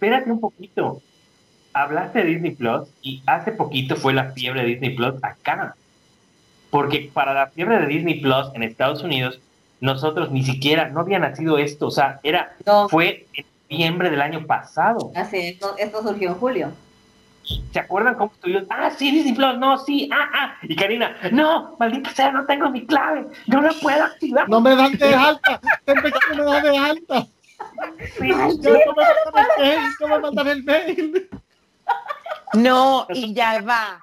espérate un poquito. Hablaste de Disney Plus y hace poquito fue la fiebre de Disney Plus acá. Porque para la fiebre de Disney Plus en Estados Unidos, nosotros ni siquiera, no había nacido esto. O sea, era, fue en noviembre del año pasado. Así, esto, esto surgió en julio. ¿Se acuerdan cómo estuvieron? Ah, sí, Disney Plus, no, sí, ah, ah. Y Karina, no, maldita sea, no tengo mi clave, no la puedo activar. No me dan de alta, que me dan de alta. No mandan el mail, y ya va.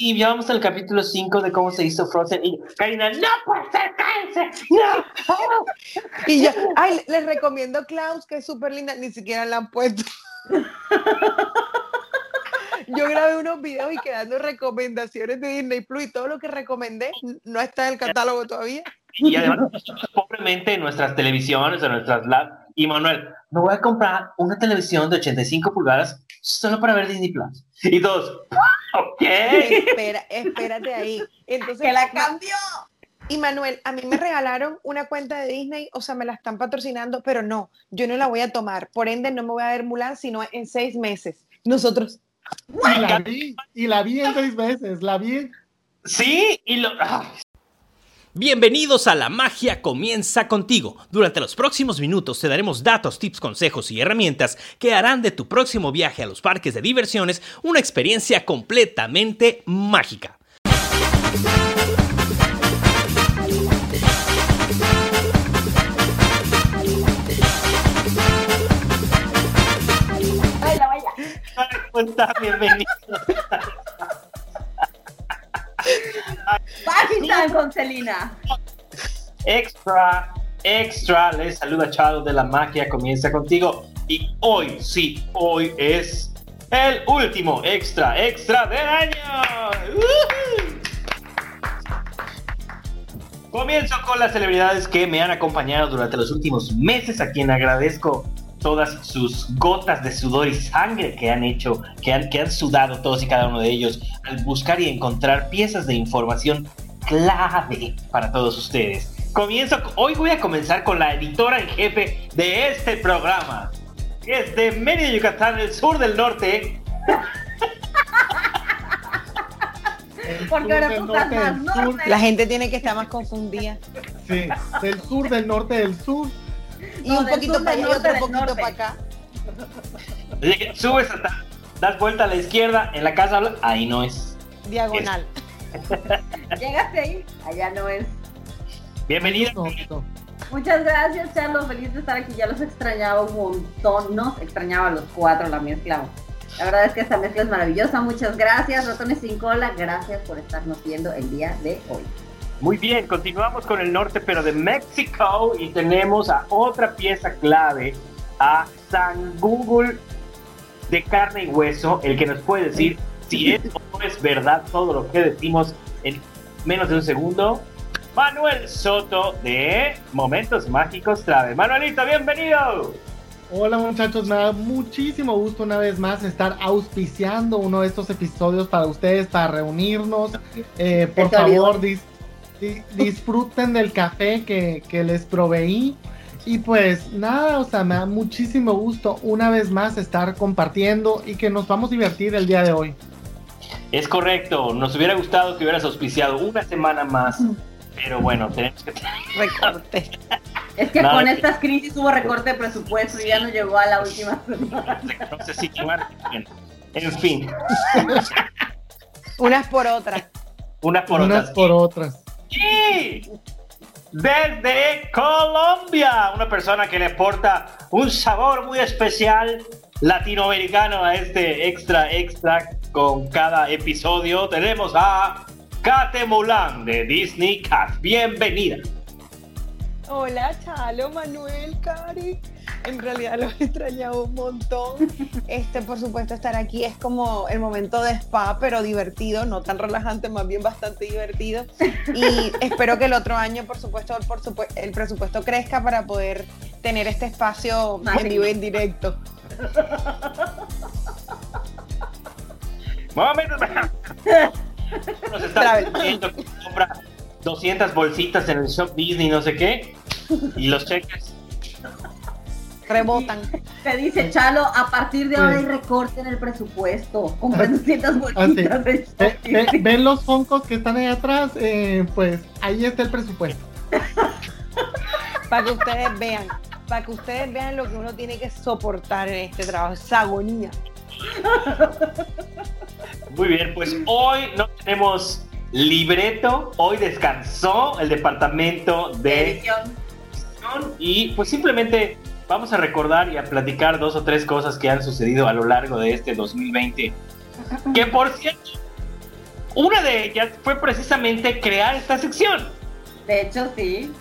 Y ya vamos al capítulo 5 de cómo se hizo Frozen. Y Karina, no puede ser, cállense, no. Y yo, ay, les recomiendo Klaus, que es súper linda, ni siquiera la han puesto. Yo grabé unos videos y quedando recomendaciones de Disney Plus y todo lo que recomendé no está en el catálogo todavía. Y además, pobremente en nuestras televisiones, en nuestras labs, y Manuel, me voy a comprar una televisión de 85 pulgadas solo para ver Disney Plus. Y todos, ok. Espera, espérate ahí. Entonces, que la cambió. Y Manuel, a mí me regalaron una cuenta de Disney, o sea, me la están patrocinando, pero no, yo no la voy a tomar. Por ende, no me voy a ver Mulan sino en seis meses. Nosotros, y la vi, y la vi en seis veces, la vi. Sí, y lo. Bienvenidos a La Magia Comienza contigo. Durante los próximos minutos te daremos datos, tips, consejos y herramientas que harán de tu próximo viaje a los parques de diversiones una experiencia completamente mágica. ¿Cómo estás? Bienvenido. Pakistan con Celina. Extra, extra. Les saluda Chado de la magia. Comienza contigo. Y hoy, sí, hoy es el último extra, extra del año. Comienzo con las celebridades que me han acompañado durante los últimos meses, a quien agradezco todas sus gotas de sudor y sangre que han hecho, que han, que han sudado todos y cada uno de ellos al buscar y encontrar piezas de información clave para todos ustedes. Comienzo, hoy voy a comenzar con la editora en jefe de este programa, que es de Mérida, Yucatán, el sur del norte. Porque ahora tú estás más norte. La gente tiene que estar más confundida. Sí, del sur, del norte, del sur y un poquito para allá y otro poquito para acá. Subes hasta, das vuelta a la izquierda, en la casa, ahí no es. Diagonal. Llegaste ahí, allá no es. Bienvenido. Muchas gracias, Charlos. Feliz de estar aquí. Ya los extrañaba un montón. Nos extrañaba a los cuatro la mezcla. La verdad es que esta mezcla es maravillosa. Muchas gracias, ratones sin cola. Gracias por estarnos viendo el día de hoy. Muy bien, continuamos con el norte, pero de México y tenemos a otra pieza clave, a San Google de carne y hueso, el que nos puede decir si es o no es verdad todo lo que decimos en menos de un segundo. Manuel Soto de Momentos Mágicos Trave. Manuelito, bienvenido. Hola muchachos, me da muchísimo gusto una vez más estar auspiciando uno de estos episodios para ustedes, para reunirnos. Eh, por favor, dis disfruten del café que, les proveí. Y pues nada, o sea, me da muchísimo gusto una vez más estar compartiendo y que nos vamos a divertir el día de hoy. Es correcto, nos hubiera gustado que hubieras auspiciado una semana más, pero bueno, tenemos que... Recorte. Es que con estas crisis hubo recorte de presupuesto y ya no llegó a la última semana. Sé si En fin. Unas por otras. Unas por Unas otras. por otras. Y desde Colombia, una persona que le porta un sabor muy especial latinoamericano a este extra extra con cada episodio, tenemos a Kate Mulan de Disney Cat. Bienvenida. Hola, Chalo, Manuel, Cari en realidad los extrañaba un montón. Este, por supuesto, estar aquí es como el momento de spa, pero divertido, no tan relajante, más bien bastante divertido. Y espero que el otro año, por supuesto, por el presupuesto crezca para poder tener este espacio en vivo en directo. Nos 200 bolsitas en el shop Disney, no sé qué, y los cheques Rebotan. Te dice Chalo, a partir de ahora hay recorte en el presupuesto. Compren 200 bolsitas de Ve- ve- ¿Ven los foncos que están ahí atrás? Eh, pues ahí está el presupuesto. Para que ustedes vean. Para que ustedes vean lo que uno tiene que soportar en este trabajo. Esa agonía. Muy bien, pues hoy no tenemos libreto. Hoy descansó el departamento de edición. y pues simplemente vamos a recordar y a platicar dos o tres cosas que han sucedido a lo largo de este 2020. Que por cierto, una de ellas fue precisamente crear esta sección. De hecho, sí.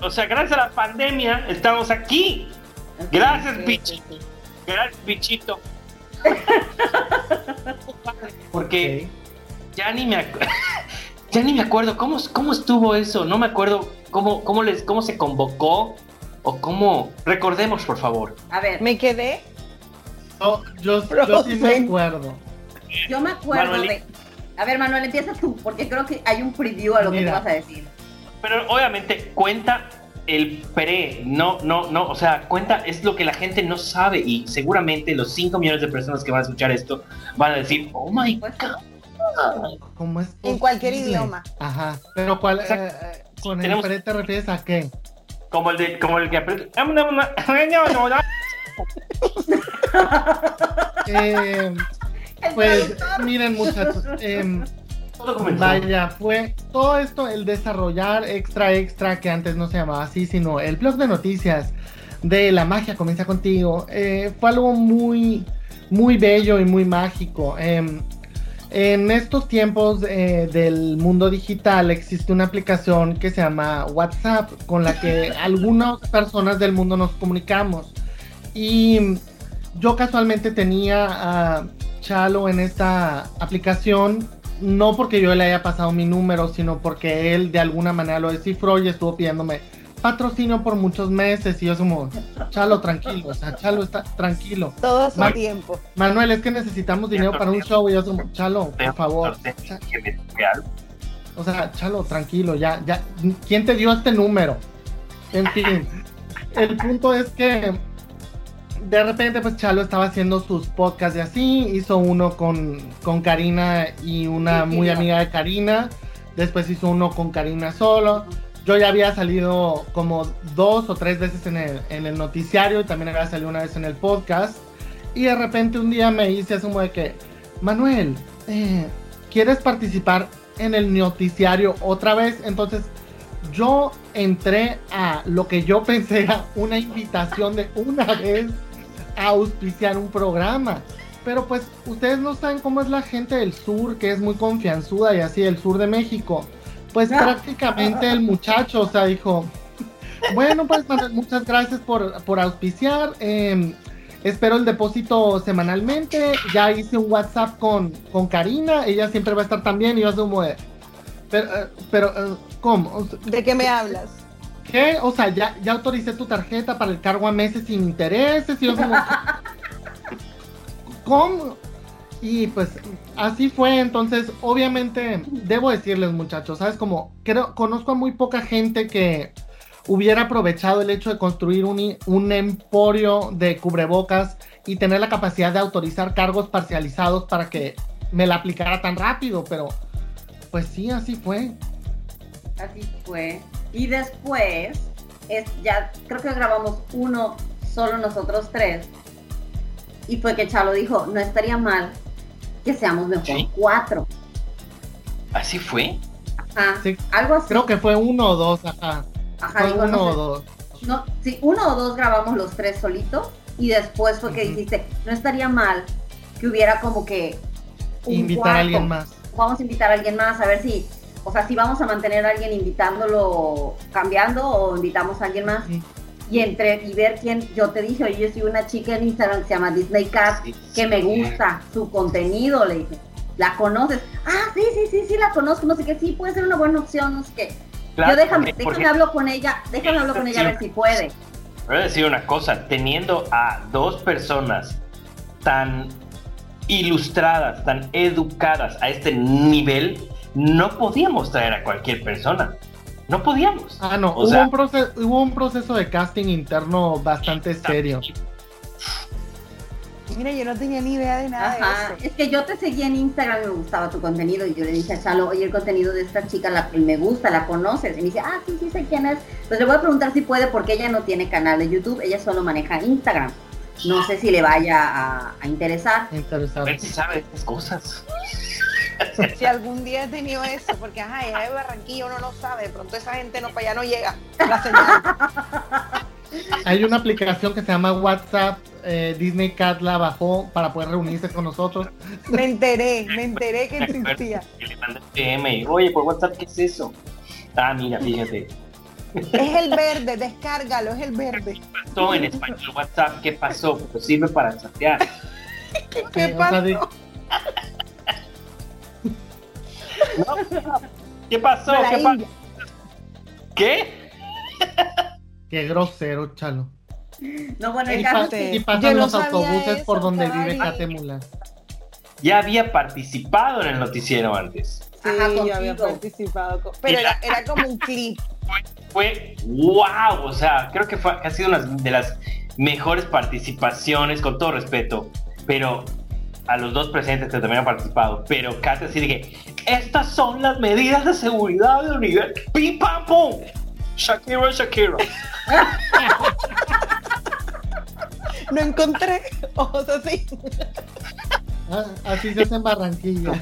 O sea, gracias a la pandemia estamos aquí. Gracias, sí. Gracias, bichito. Porque ya ni me acu- ya ni me acuerdo cómo, cómo estuvo eso, no me acuerdo cómo, cómo les cómo se convocó o cómo recordemos por favor. A ver, Me quedé. No, yo, yo sí me acuerdo. yo me acuerdo Manuel. de. A ver, Manuel, empieza tú, porque creo que hay un preview a lo que tú vas a decir. Pero obviamente cuenta el pre, no, no, no, o sea, cuenta es lo que la gente no sabe y seguramente los 5 millones de personas que van a escuchar esto van a decir, oh my Pues, god. ¿Cómo es En cualquier idioma. Ajá. Pero cuál, eh, eh, con el pre te refieres a qué? Como el de, como el que aprieta. Eh, pues miren muchachos, em, Todo comenzó. Vaya, fue todo esto, el desarrollar extra extra, que antes no se llamaba así, sino el blog de noticias de La magia comienza contigo, eh, fue algo muy, muy bello y muy mágico. Em, en estos tiempos eh, del mundo digital existe una aplicación que se llama WhatsApp, con la que algunas personas del mundo nos comunicamos. Y yo casualmente tenía a Chalo en esta aplicación, no porque yo le haya pasado mi número, sino porque él de alguna manera lo descifró y estuvo pidiéndome patrocinio por muchos meses. Y yo como, Chalo, tranquilo, o sea, Chalo está tranquilo. Todo a su Ma- tiempo. Manuel, es que necesitamos dinero para un show. Y yo como, Chalo, por favor. O sea, Chalo, tranquilo, ya, ya. ¿Quién te dio este número? En fin, el punto es que de repente, pues Chalo estaba haciendo sus podcasts y así. Hizo uno con, con Karina y una Sí, muy sí, amiga de Karina. Después hizo uno con Karina solo. Yo ya había salido como dos o tres veces en el, el noticiario y también había salido una vez en el podcast. Y de repente un día me hice así como de que, Manuel, eh, ¿quieres participar en el noticiario otra vez? Entonces yo entré a lo que yo pensé era una invitación de una vez a auspiciar un programa. Pero pues ustedes no saben cómo es la gente del sur, que es muy confianzuda y así, del sur de México. Pues prácticamente el muchacho, o sea, dijo, bueno, pues muchas gracias por, por auspiciar. eh, espero el depósito semanalmente. Ya hice un WhatsApp con, con Karina, ella siempre va a estar también y yo asumo de... Pero, eh, pero eh, ¿cómo? O sea, ¿De qué me hablas? ¿Qué? O sea, ya, ya autoricé tu tarjeta para el cargo a meses sin intereses y yo como... ¿Cómo? Y pues así fue, entonces obviamente debo decirles muchachos, ¿sabes? Como conozco a muy poca gente que hubiera aprovechado el hecho de construir un, un emporio de cubrebocas y tener la capacidad de autorizar cargos parcializados para que me la aplicara tan rápido, pero pues sí, así fue. Así fue. Y después, es, ya creo que grabamos uno solo nosotros tres. Y fue que Chalo dijo, no estaría mal que seamos mejor Sí. cuatro. ¿Así fue? Ajá. Sí. Algo así. Creo que fue uno o dos, ajá. Ajá, Fue digo, uno no o dos. No, sí, uno o dos grabamos los tres solitos. Y después fue que dijiste, no estaría mal que hubiera como que un Invitar cuarto. a alguien más. Vamos a invitar a alguien más a ver si, o sea, si vamos a mantener a alguien invitándolo, cambiando o invitamos a alguien más. Sí. Y entre y ver quién yo te dije oye yo soy una chica en Instagram que se llama Disney Cat Sí, que me sí. gusta su contenido le dije la conoces ah sí sí sí sí la conozco no sé qué sí puede ser una buena opción no sé qué Claro, yo déjame porque- déjame porque- hablo con ella déjame hablo con ella a ver si puede Voy a decir una cosa, teniendo a dos personas tan ilustradas, tan educadas a este nivel, no podíamos traer a cualquier persona. No podíamos. Ah, no, O hubo, sea- un proceso, hubo un proceso de casting interno bastante serio. Mira, yo no tenía ni idea de nada Ajá, de eso. es que yo te seguía en Instagram y me gustaba tu contenido y yo le dije a Chalo, oye, el contenido de esta chica la, me gusta, la conoces. Y me dice, ah, sí, sí sé quién es. Pues le voy a preguntar si puede porque ella no tiene canal de YouTube, ella solo maneja Instagram. No sé si le vaya a, a interesar. A ver si sabe estas cosas. Si algún día he tenido eso, porque ajá, ella de Barranquilla uno no sabe, de pronto esa gente no para allá no llega la señal. Hay una aplicación que se llama WhatsApp. eh, Disney Cat la bajó para poder reunirse con nosotros. Me enteré, me enteré que existía. Y le mandé PM y, oye, por WhatsApp, ¿qué es eso? Ah, mira, fíjate. Es el verde, descárgalo, es el verde. Pasó en español WhatsApp, ¿qué pasó? Pues sirve para chatear. ¿Qué sea, pasó? ¿Qué pasó? ¿Qué. ¿Qué? Qué grosero, Chalo. No, bueno, Y, caso pa- es que y pasan no los autobuses por donde Cari. vive Catemula. Ya había participado en el noticiero antes. Sí, Ajá, yo había participado. con- Pero era, era como un clip. Fue wow, o sea, creo que fue, ha sido una de las mejores participaciones, con todo respeto, pero a los dos presentes que también han participado, pero Katy así de que estas son las medidas de seguridad del nivel. ¡Pim, pam, pum! Shakira, Shakira. No encontré ojos así. Ah, así se hace en Barranquilla.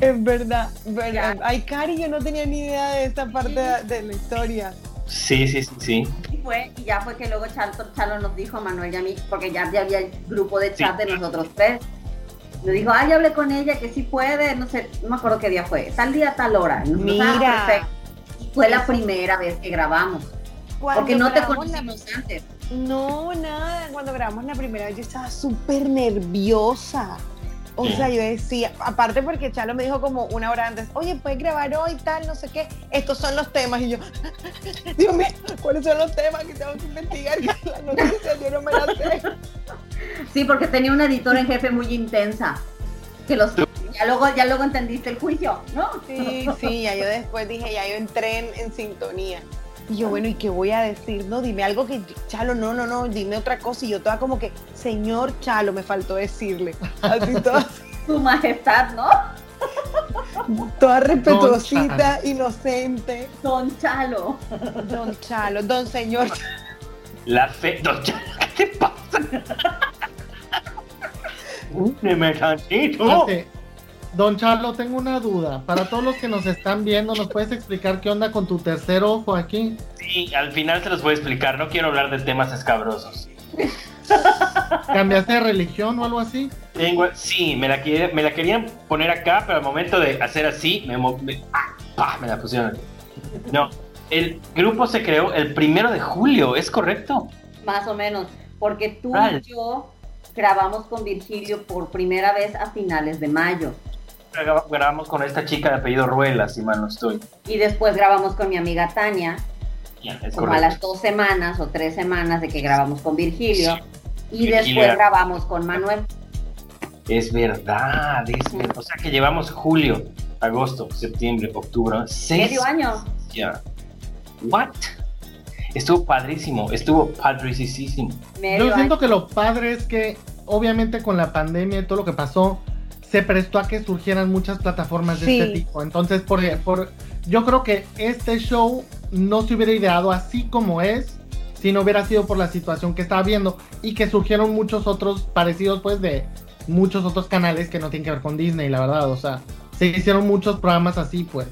Es verdad, verdad. Ay, Cari, yo no tenía ni idea de esta parte de, de la historia. Sí, sí, sí, sí. Y fue, y ya fue que luego Chalo, Chalo nos dijo a Manuel y a mí, porque ya, ya había el grupo de chat de nosotros tres. Nos dijo, ya hablé con ella, que sí puede, no sé, no me acuerdo qué día fue, tal día, tal hora. Y nosotros, ah, Mira. perfecto. Y fue la primera vez que grabamos, Cuando porque no te grabamos la- conocimos antes. No, nada. Cuando grabamos la primera vez yo estaba súper nerviosa. O sea, yo decía, aparte porque Chalo me dijo como una hora antes, oye, puedes grabar hoy, tal, no sé qué, estos son los temas. Y yo, Dios mío, ¿cuáles son los temas que tengo que investigar? Que la noticia yo no me la sé. Sí, porque tenía una editora en jefe muy intensa. Que los, ya, luego, ya luego entendiste el juicio, ¿no? Sí, sí, ya yo después dije, ya yo entré en, en sintonía. Y yo, bueno, ¿y qué voy a decir? No, dime algo que, Chalo, no, no, no, dime otra cosa. Y yo toda como que, señor Chalo, me faltó decirle. Así toda, Su majestad, ¿no? toda respetuosita, inocente. Don Chalo. Don Chalo, don señor. La fe. Don Ch- ¿Qué te pasa? Úneme tantito. Fíjate, Don Charlo, tengo una duda. Para todos los que nos están viendo, ¿nos puedes explicar qué onda con tu tercer ojo aquí? Sí, al final se los voy a explicar. No quiero hablar de temas escabrosos. ¿Cambiaste de religión o algo así? Tengo, sí, me la, quiere- me la querían poner acá, pero al momento de hacer así, me, ah, pa, me la pusieron. No, el grupo se creó el primero de julio, ¿es correcto? Más o menos. Porque tú y yo grabamos con Virgilio por primera vez a finales de mayo. Gra- Grabamos con esta chica de apellido Ruela, si mal no estoy. Y después grabamos con mi amiga Tania, como a las dos semanas o tres semanas de que grabamos con Virgilio. Y Virgilio después era- grabamos con Manuel. Es verdad, es ver- O sea que llevamos julio, agosto, septiembre, octubre, seis. Medio año. Ya. What? Estuvo padrísimo, estuvo padricísimo. Medio Yo siento año. que lo padre es que, obviamente, con la pandemia y todo lo que pasó, se prestó a que surgieran muchas plataformas de Sí. este tipo. Entonces, por, por, yo creo que este show no se hubiera ideado así como es si no hubiera sido por la situación que estaba viendo y que surgieron muchos otros parecidos, pues, de muchos otros canales que no tienen que ver con Disney, la verdad. O sea, se hicieron muchos programas así, pues.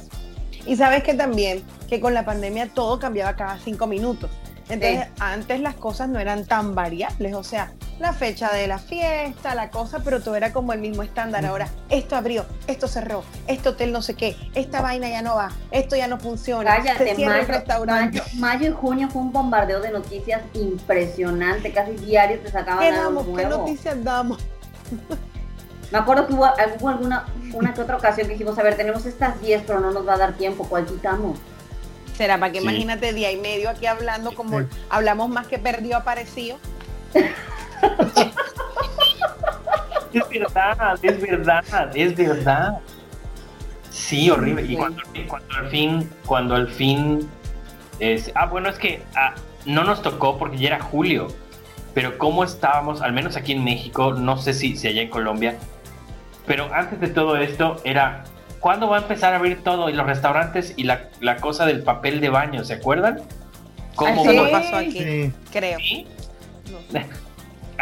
Y sabes que también, que con la pandemia todo cambiaba cada cinco minutos. Entonces, Sí. antes las cosas no eran tan variables, o sea, la fecha de la fiesta, la cosa, pero todo era como el mismo estándar. Ahora, esto abrió, esto cerró, este hotel no sé qué, esta vaina ya no va, esto ya no funciona, se Cállate, el mayo, restaurante. mayo, mayo y junio fue un bombardeo de noticias impresionante. Casi diario te sacaban ¿Qué algo damos? ¿Qué nuevo. noticias damos? Me acuerdo que hubo, hubo alguna una que otra ocasión que dijimos, a ver, tenemos estas 10, pero no nos va a dar tiempo, ¿cuál quitamos? Será para que Sí. imagínate día y medio aquí hablando como Sí. hablamos más que perdió aparecido. Es verdad, es verdad, es verdad. Sí, horrible. Y cuando al fin, cuando al fin es, ah, bueno, es que ah, no nos tocó porque ya era julio. Pero cómo estábamos, al menos aquí en México, no sé si, si allá en Colombia, pero antes de todo esto era, ¿cuándo va a empezar a abrir todo? Y los restaurantes y la, la cosa del papel de baño, ¿se acuerdan? ¿Cómo Ah, sí. Eso no fue? pasó aquí, Sí. creo. ¿Sí? No.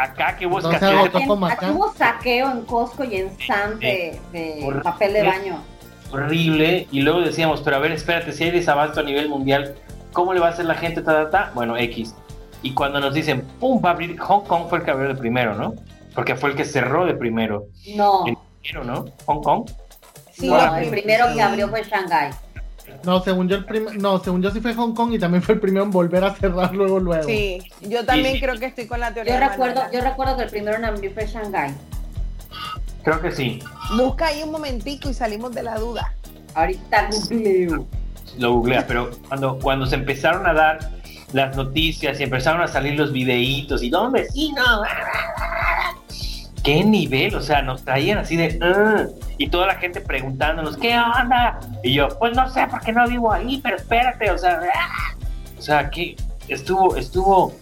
Acá que hubo escasez acá. hubo saqueo en Costco y en Sam de, de Horrible. papel de baño. horrible y luego decíamos, pero a ver, espérate, si hay desabasto a nivel mundial, ¿cómo le va a hacer la gente? Ta, ta, ta? Bueno, X. Y cuando nos dicen, ¡pum! Va a abrir, Hong Kong fue el que abrió de primero, ¿no? Porque fue el que cerró de primero. No, En enero, ¿no? Hong Kong. Sí, no, el prim- primero que abrió fue Shanghai. No, según yo el prim- no, según yo sí fue Hong Kong y también fue el primero en volver a cerrar luego luego. Sí, yo también Sí. creo que estoy con la teoría. Yo de recuerdo, Manuela. yo recuerdo que el primero en abrir fue Shanghai. Creo que sí. Busca ahí un momentico y salimos de la duda. Ahorita googleo. Lo googlea, pero cuando, cuando se empezaron a dar las noticias y empezaron a salir los videitos y dónde sí, no. ¿Qué nivel? O sea, nos traían así de... Y toda la gente preguntándonos, ¿qué onda? Y yo, pues no sé, porque no vivo ahí, pero espérate, o sea... "Ah". O sea, que estuvo, estuvo...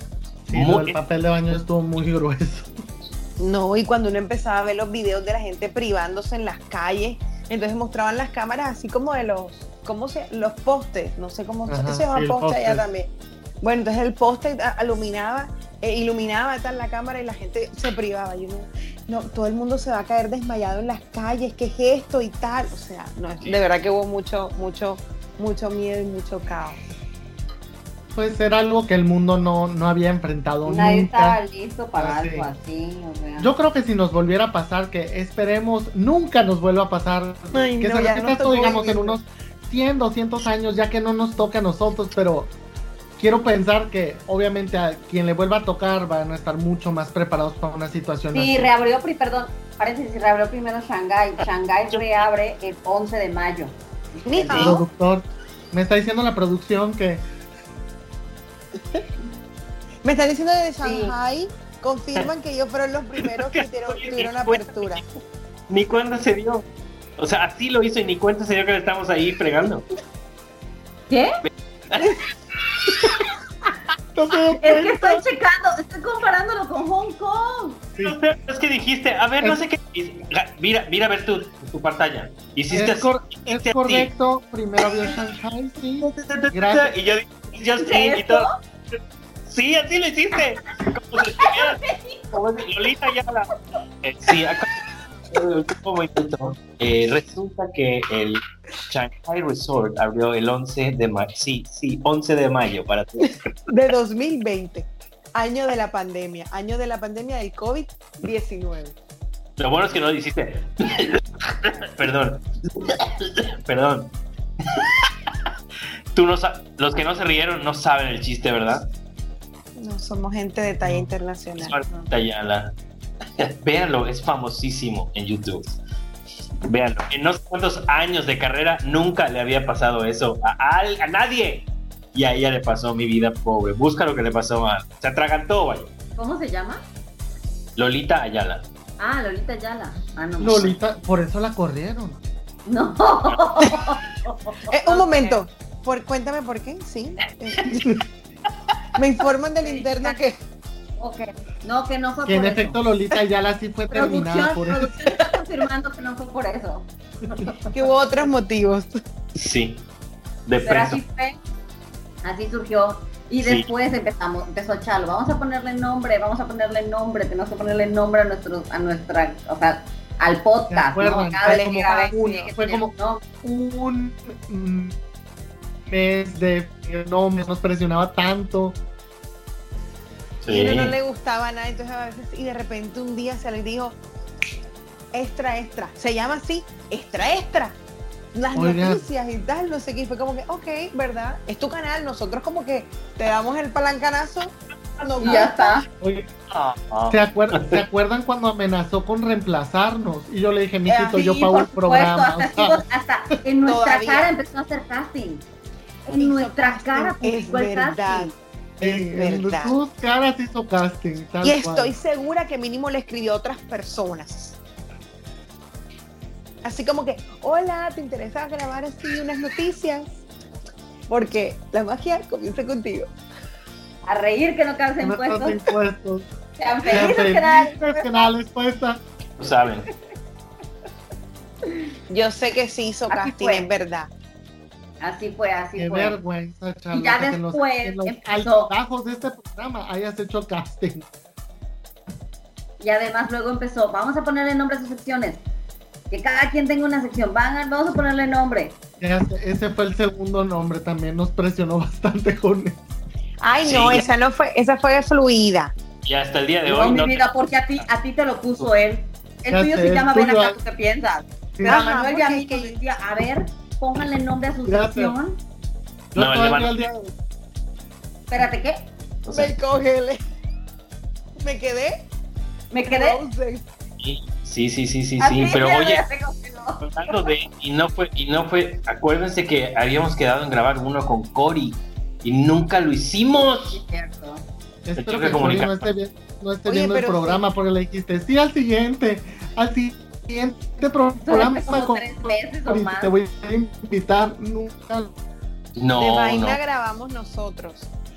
Sí, muy- lo del papel de baño estuvo muy grueso. No, y cuando uno empezaba a ver los videos de la gente privándose en las calles, entonces mostraban las cámaras así como de los, ¿cómo se? Los postes, no sé cómo Ajá, se llama sí, el poste allá también. Bueno, entonces el poste a- iluminaba, eh, iluminaba tal la cámara y la gente se privaba. Yo no, no, todo el mundo se va a caer desmayado en las calles, ¿qué es esto y tal? O sea, no, Sí. de verdad que hubo mucho, mucho, mucho miedo y mucho caos. Pues era algo que el mundo no, no había enfrentado Nadie estaba nunca. listo para Ah, sí. algo así. O sea. Yo creo que si nos volviera a pasar, que esperemos nunca nos vuelva a pasar, Ay, que no, se repita esto, digamos, en unos 100, 200 años, ya que no nos toca a nosotros, pero quiero pensar que obviamente a quien le vuelva a tocar van a estar mucho más preparados para una situación Sí, así. reabrió, perdón, parece que reabrió primero Shanghai. Shanghai reabre el 11 de mayo. Ni El productor, me está diciendo la producción que Me están diciendo de Shanghai, confirman que ellos fueron los primeros que tuvieron, tuvieron apertura. Ni cuenta se dio. O sea, así lo hizo y ni cuenta se dio que le estamos ahí fregando. ¿Qué? no Es que estoy checando, estoy comparándolo con Hong Kong. Sí. No sé, es que dijiste, a ver, no sé qué. Mira, mira a ver tu, tu pantalla. Hiciste Es, cor- así, es correcto, primero vio Shanghai, sí. Gracias. Y yo dije, y todo. Sí, así lo hiciste. Como si estuvieras- como si Lolita ya la. Eh, sí, acá. El. Eh, resulta que el Shanghai Resort abrió el 11 de mayo. Sí, sí, 11 de mayo para todos. De 2020, año de la pandemia, año de la pandemia del COVID-19. Lo bueno es que no lo hiciste. Perdón. Perdón. Tú no los que no se rieron no saben el chiste, ¿verdad? No somos gente de talla internacional. Marta Ayala. Véanlo, es famosísimo en YouTube. Véanlo. En no sé cuántos años de carrera nunca le había pasado eso a, a nadie. Y a ella le pasó mi vida pobre. Busca lo que le pasó a. Se atragantó, vaya. ¿Cómo se llama? Lolita Ayala. Ah, Lolita Yala. Ah, no. Lolita, por eso la corrieron. No. Eh, un momento, por, cuéntame por qué, sí. Me informan del interno que Ok. No, que no fue Que en por efecto eso. Lolita ya sí fue terminada por eso. está confirmando que no fue por eso. que hubo otros motivos. Sí. De Pero preso. así fue. Así surgió. Y Sí. después empezamos, empezó Chalo, vamos a ponerle nombre, vamos a ponerle nombre, tenemos que ponerle nombre a nuestro, a nuestra, o sea, al ¿Se podcast? ¿no? Cada Fue vez como que fue como- un nombre. Un mes de no nos presionaba tanto. Y a uno no le gustaba nada, entonces a veces, y de repente un día se les dijo, extra, extra. Se llama así, extra, extra. Las noticias y tal, no sé qué. Y fue como que, ok, ¿verdad? Es tu canal, nosotros como que te damos el palancanazo. nos Y ya está. Oye, Ah, ah. ¿se, acuerdan, ¿Se acuerdan cuando amenazó con reemplazarnos? Y yo le dije, mijito, Sí, yo pago por el supuesto, programa. hasta, o sea, estuvo- hasta en nuestra Todavía. cara empezó a hacer casting. En Hizo nuestra casting, cara es publicó el verdad. Es en sus caras hizo casting. tal Y cual. estoy segura que mínimo le escribió a otras personas. Así como que, hola, ¿te interesa grabar así unas noticias? Porque la magia comienza contigo. A reír que no causen Nuestros impuestos. impuestos. Sean Sean felices que nada. felices que nada les cuesta. Lo saben. Yo sé que sí hizo Así casting, fue. es verdad. Así fue, así Qué fue. vergüenza, Charlotte, ya que en los, después empezó- altibajos de este programa hayas hecho casting. Y además luego empezó, vamos a ponerle nombre a sus secciones. Que cada quien tenga una sección. Van a- vamos a ponerle nombre. Ese, ese fue el segundo nombre, también nos presionó bastante con él. Ay, Sí, no, ya. esa no fue, esa fue fluida. Y hasta el día de No, hoy mi no. vida, porque a ti, a ti te lo puso él. El Ya tuyo sé, se llama Ven acá, ¿tú qué piensas? Pero Ajá, a Manuel y a mí que- decía, a ver, pónganle nombre a su Gracias. sección. Yo No, el día hoy- Espérate, ¿qué? O sea, Me cogele. Me quedé. ¿Me quedé? sí, sí, sí, sí, sí, A sí, ti pero oye, hablando de y no fue y no fue, acuérdense que habíamos quedado en grabar uno con Cory y nunca lo hicimos. Espero choque que Cory no esté, no esté Oye, viendo el programa porque le dijiste, sí, al siguiente, al siguiente programa. como con tres meses o Cory, más. Te voy a invitar nunca. No, de vaina no. grabamos nosotros.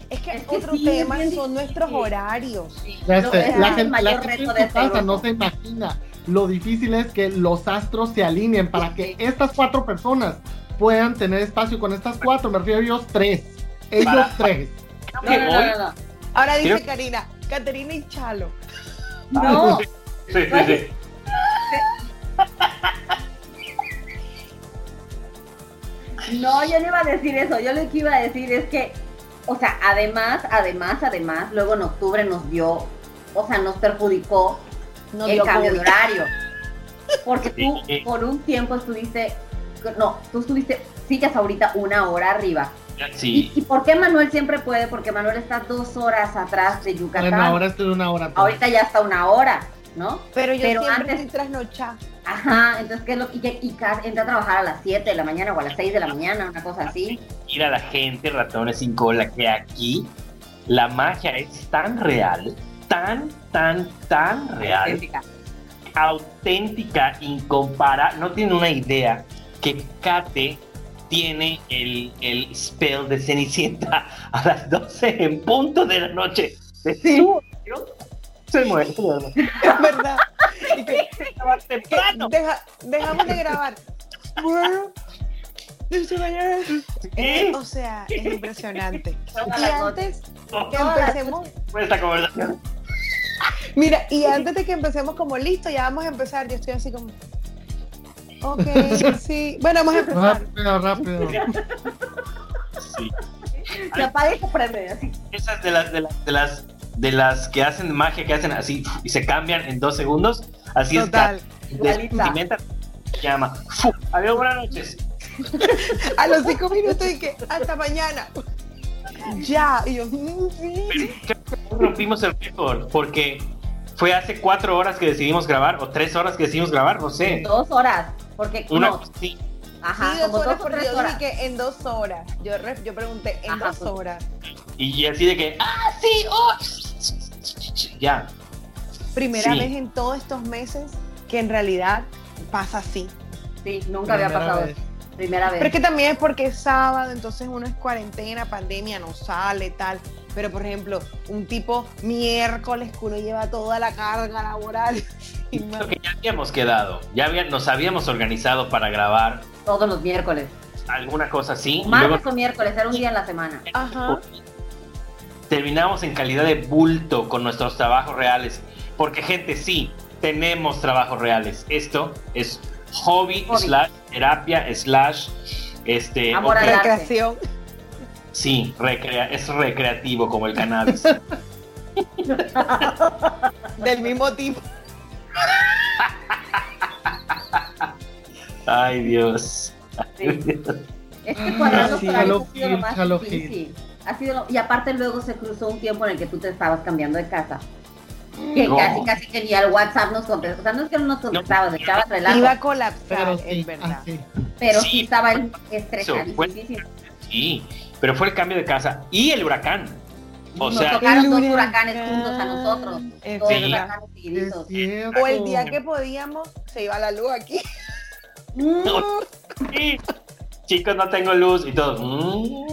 Es que, Es que otro sí, tema son nuestros horarios. Sé, ese la gente, la mayor gente reto en de su casa no se imagina lo difícil es que los astros se alineen para que estas cuatro personas puedan tener espacio con estas cuatro, me refiero a ellos tres. Ellos Para- tres. No, no, no, no, no. Ahora dice Karina, Caterina y Chalo. No, Sí, sí, sí. No, yo no iba a decir eso. Yo lo que iba a decir es que, o sea, además, además, además, luego en octubre nos dio, o sea, nos perjudicó No el dio cambio de horario. Porque tú Sí. por un tiempo estuviste, no, tú estuviste, sigues ahorita una hora arriba. ¿Y, Sí, y por qué Manuel siempre puede? Porque Manuel está dos horas atrás de Yucatán. Bueno, ahora estoy una hora. Ahorita ya está una hora, ¿no? Pero yo Pero siempre antes-. Ajá, entonces, ¿qué es lo que y, y entra a trabajar a las 7 de la mañana o a las 6 de la mañana, una cosa así? ir a la gente, ratones sin cola, que aquí la magia es tan real, tan, tan, tan real, Auténtica. auténtica, incomparable. No tiene una idea que Kate tiene el, el spell de Cenicienta a las 12 en punto de la noche. De su- Se muere. de verdad. Es verdad. Y que- Estaba temprano. deja- dejamos de grabar. Bueno, desde mañana. Eh, o sea, es impresionante. Y antes que empecemos, esta conversación. mira, y antes de que empecemos como listo, ya vamos a empezar. Yo estoy así como. Ok, sí. Bueno, vamos a empezar. Rápido, rápido. Sí. Se apaga y se prende, así. Esas de las, de las, de las, de las que hacen magia, que hacen así y se cambian en dos segundos. Así Total. es. Vestimenta llama. ¡Fu! Adiós, buenas noches. A los cinco minutos y que hasta mañana. Ya. Y yo, mm, sí. Pero creo que rompimos el récord porque fue hace cuatro horas que decidimos grabar o tres horas que decidimos grabar, no sé. Dos horas. Porque, Una, no, sí, ajá, Sí, como dos horas, dos porque tres yo horas. dije que en dos horas. Yo, re- yo pregunté, en Ajá, dos pues. horas. Y así de que, ah, sí, oh, ya. Primera Sí. vez en todos estos meses que en realidad pasa así. Sí, nunca había Primera pasado. vez. Primera vez. Pero es que también es porque es sábado, entonces uno es cuarentena, pandemia, no sale, tal. Pero por ejemplo, un tipo miércoles que uno lleva toda la carga laboral. más- que ya habíamos quedado, ya había- nos habíamos organizado para grabar Todos los miércoles. alguna cosa así. Martes luego o miércoles, era un día en la semana. Ajá. Terminamos en calidad de bulto con nuestros trabajos reales. Porque, gente, sí, tenemos trabajos reales. Esto es hobby, Hobby. slash terapia slash este Amor opera- arte. Recreación. sí recrea- es recreativo como el cannabis Del mismo tipo. ay dios Sí. Es que cuadrar los Sí, ha sido lo y aparte luego se cruzó un tiempo en el que tú te estabas cambiando de casa. Que No. casi casi que ni al WhatsApp nos contestabas. O sea, no es que no nos contestabas, echabas relajo, Iba a colapsar, Pero sí, es verdad. así. pero Sí. sí estaba estresadísimo. sí pero fue el cambio de casa y el huracán o Nos sea tocaron dos huracanes huracán. juntos a nosotros. Es Dos Sí. huracanes seguiditos. O el día que podíamos, se iba la luz aquí. Mm, Sí. Chicos, no tengo luz y todo. mm.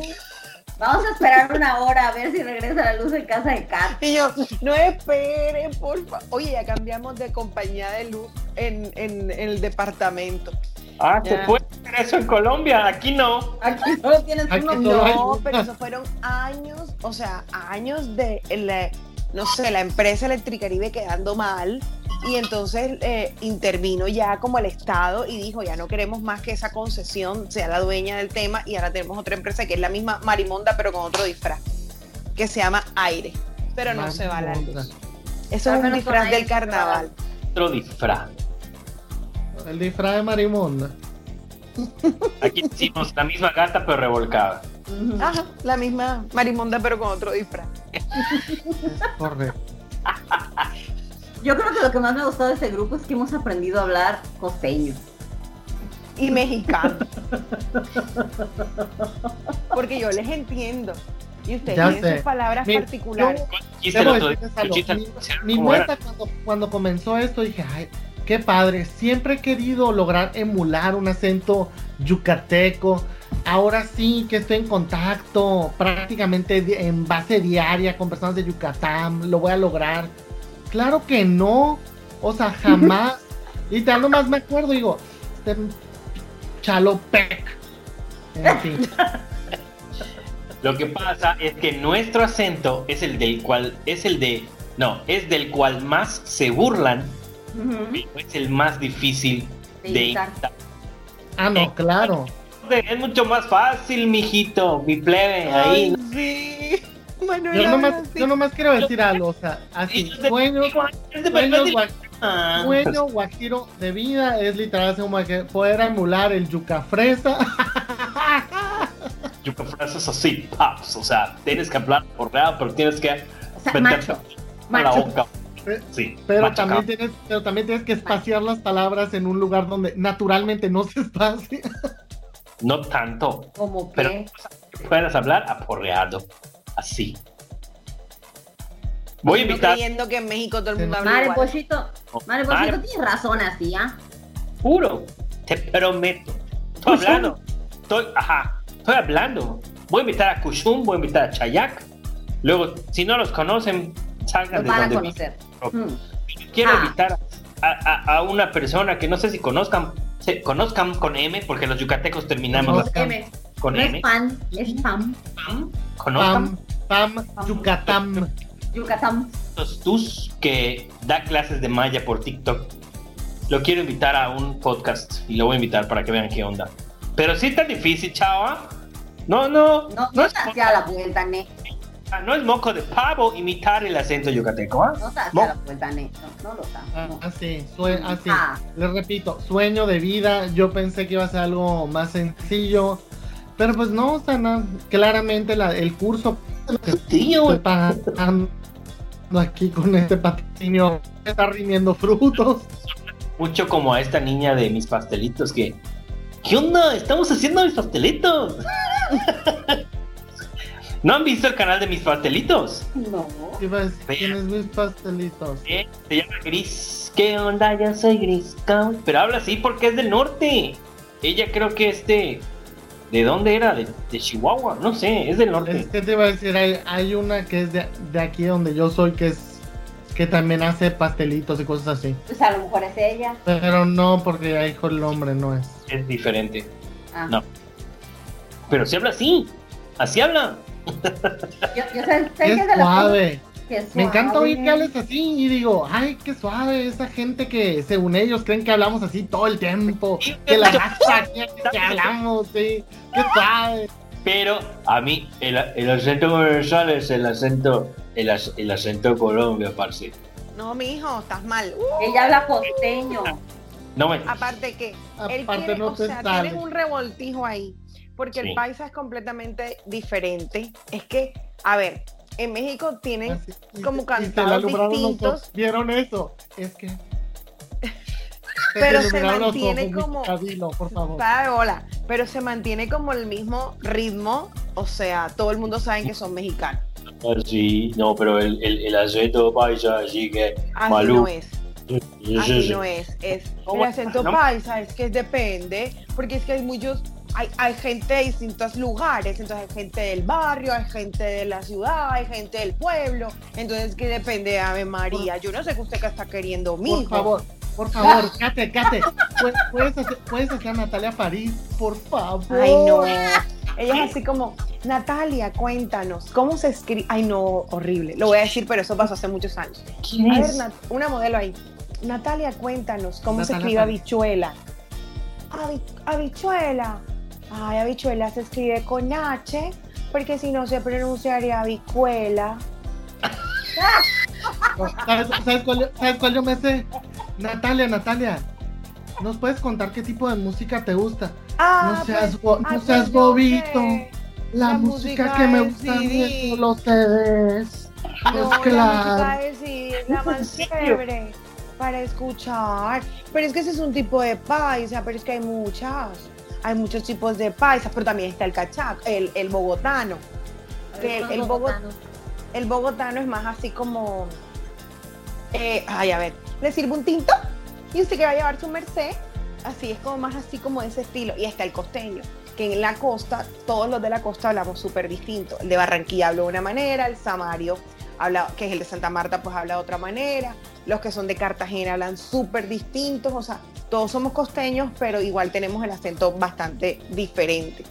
Vamos a esperar una hora a ver si regresa la luz en casa de Kat. Y yo, no esperen, por favor. Oye, ya cambiamos de compañía de luz en, en- en el departamento. Ah, se Ya. puede hacer eso en Colombia, aquí no. Aquí solo tienes Aquí uno. No, pero eso fueron años, o sea, años de, la- no sé, la empresa Electricaribe quedando mal. Y entonces eh, intervino ya como el Estado y dijo, ya no queremos más que esa concesión sea la dueña del tema y ahora tenemos otra empresa que es la misma Marimonda pero con otro disfraz, que se llama Aire, pero no se va la Marimonda. luz. Eso Al es un disfraz del la carnaval. Otro disfraz. El disfraz de Marimonda. Aquí hicimos la misma gata pero revolcada. Ajá, la misma Marimonda pero con otro disfraz. Correcto. Yo creo que lo que más me ha gustado de este grupo es que hemos aprendido a hablar costeño. y mexicano. Porque yo les entiendo. Y ustedes Ya tienen sé. sus palabras Mi- particulares. Otro Luchita, mi- ¿cómo Mi meta cuando, cuando comenzó esto dije, ay, qué padre, siempre he querido lograr emular un acento yucateco. Ahora sí que estoy en contacto prácticamente en base diaria con personas de Yucatán, lo voy a lograr. Claro que no, o sea, jamás. y tal nomás me acuerdo, digo, este Chalopec. En fin, Lo que pasa es que nuestro acento es el del cual, es el de, no, es del cual más se burlan, es el más difícil De de imitar. Ah, no, claro. Es mucho más fácil, mijito, mi plebe, ahí. sí. Manuel Yo nomás, yo nomás quiero decir algo, o sea, así, Es gua- ah. sueño guajiro de vida es literal así como que poder emular el yuca fresa. Yuca frases así, paps, o sea, tienes que hablar por real, pero tienes que O sea, meter macho. a la Macho. Sí, Pero también tienes, pero también tienes que espaciar las palabras en un lugar donde naturalmente no se espacia. No tanto, Como pero que. puedas hablar aporreado, así. Voy a invitar, creyendo que en México todo el mundo habla Madre. Pochito, Madre Pochito, tienes razón así, ¿ah? juro, te prometo. Estoy hablando, estoy, ajá, estoy hablando. Voy a invitar a Kushum, voy a invitar a Chayak. Luego, si no los conocen, salgan Los de van a conocer. Mm. Quiero Ah. invitar a, a- a una persona que no sé si conozcan, se, conozcan con M, porque los yucatecos terminamos Conozcan. M. con No M. es pan, es pam. Pam, Conozcan Pam, pam, yucatam. Yucatán. los tus que da clases de maya por TikTok. Lo quiero invitar a un podcast y lo voy a invitar para que vean qué onda. Pero sí está difícil, chava. No, no, No, no, no es, te hacía la vuelta, ne. No es moco de pavo imitar el acento yucateco, ¿ah? No te hacía Mo- la vuelta. No, no lo está. No. Así, sue- así. Ah. Les repito, sueño de vida. Yo pensé que iba a ser algo más sencillo. Pero pues no, o sea, no, claramente la- el curso que estoy pagando aquí con este patrocinio está rindiendo frutos. Mucho como a esta niña de mis pastelitos que... ¿Qué onda? Estamos haciendo mis pastelitos. ¿No han visto el canal de mis pastelitos? No. Iba a decir, ¿Tienes mis pastelitos? Eh, Se llama Gris. ¿Qué onda? Yo soy Gris. Pero habla así porque es del norte. Ella creo que es de... ¿De dónde era? De, de Chihuahua. No sé, es del Es norte. que te iba a decir, hay, hay una que es de, de aquí donde yo soy que es que también hace pastelitos y cosas así. Pues a lo mejor es ella. Pero no, porque ahí con el nombre no es. Es diferente. Ah. No. Pero se habla así. Así habla. Yo, yo sé, sé que Es la suave. que es Me encanta suave. oír que hables así y digo, ay, qué suave, esa gente que según ellos creen que hablamos así todo el tiempo, que la raza que hablamos, sí, qué suave. Pero a mí el, el acento universal es el acento el, el acento Colombia, parce. No, mi hijo, estás mal. Uh, Ella habla costeño. No me aparte que él Aparte quiere, no o sea, tienes un revoltijo ahí, porque Sí. el paisa es completamente diferente. Es que, a ver, en México tienen Así, y- como cantados distintos. ojos. ¿Vieron eso? Es que... Pero se mantiene ojos, como- Cadilo, por favor. Para de bola, pero se mantiene como el mismo ritmo, o sea, todo el mundo sabe que son mexicanos. Sí, no, pero el, el, el acento paisa, así que Así Malú. no es. Así no es, es el acento paisa, es que depende, porque es que hay muchos, hay, hay gente de distintos lugares, entonces hay gente del barrio, hay gente de la ciudad, hay gente del pueblo, entonces que depende de Ave María. Yo no sé qué usted está queriendo, mi Por favor, por favor, Kate, Kate, ¿puedes hacer, puedes hacer a Natalia París, por favor. Ay, no. Ella es así como, Natalia, cuéntanos, ¿cómo se escribe? Ay, no, horrible. Lo voy a decir, pero eso pasó hace muchos años. ¿Quién A es? ver, una modelo ahí. Natalia, cuéntanos, ¿cómo se escribe París. habichuela? Habi- habichuela. Ay, habichuela se escribe con H, porque si no se pronunciaría habichuela. ¿Sabes, sabes cuál, yo- sabes cuál yo me sé? Natalia, Natalia, ¿nos puedes contar qué tipo de música te gusta? Ah, No seas, pues- bo- no ay, seas pues yo bobito. La, La música, música que me gusta a mí es los CDs. No, Pues claro. es, sí, es la más chévere para escuchar. Pero es que ese es un tipo de paisa, pero es que hay muchas. Hay muchos tipos de paisas, pero también está el cachaco, el, el bogotano. Que el, el bogo- el bogotano es más así como. eh, ay, a ver, le sirvo un tinto y usted que va a llevar su merced. Así es como más así como ese estilo. Y está el costeño, que en la costa, todos los de la costa hablamos súper distinto. El de Barranquilla habla de una manera, el Samario habla, que es el de Santa Marta, pues habla de otra manera. Los que son de Cartagena hablan súper distintos. O sea, todos somos costeños, pero igual tenemos el acento bastante diferente.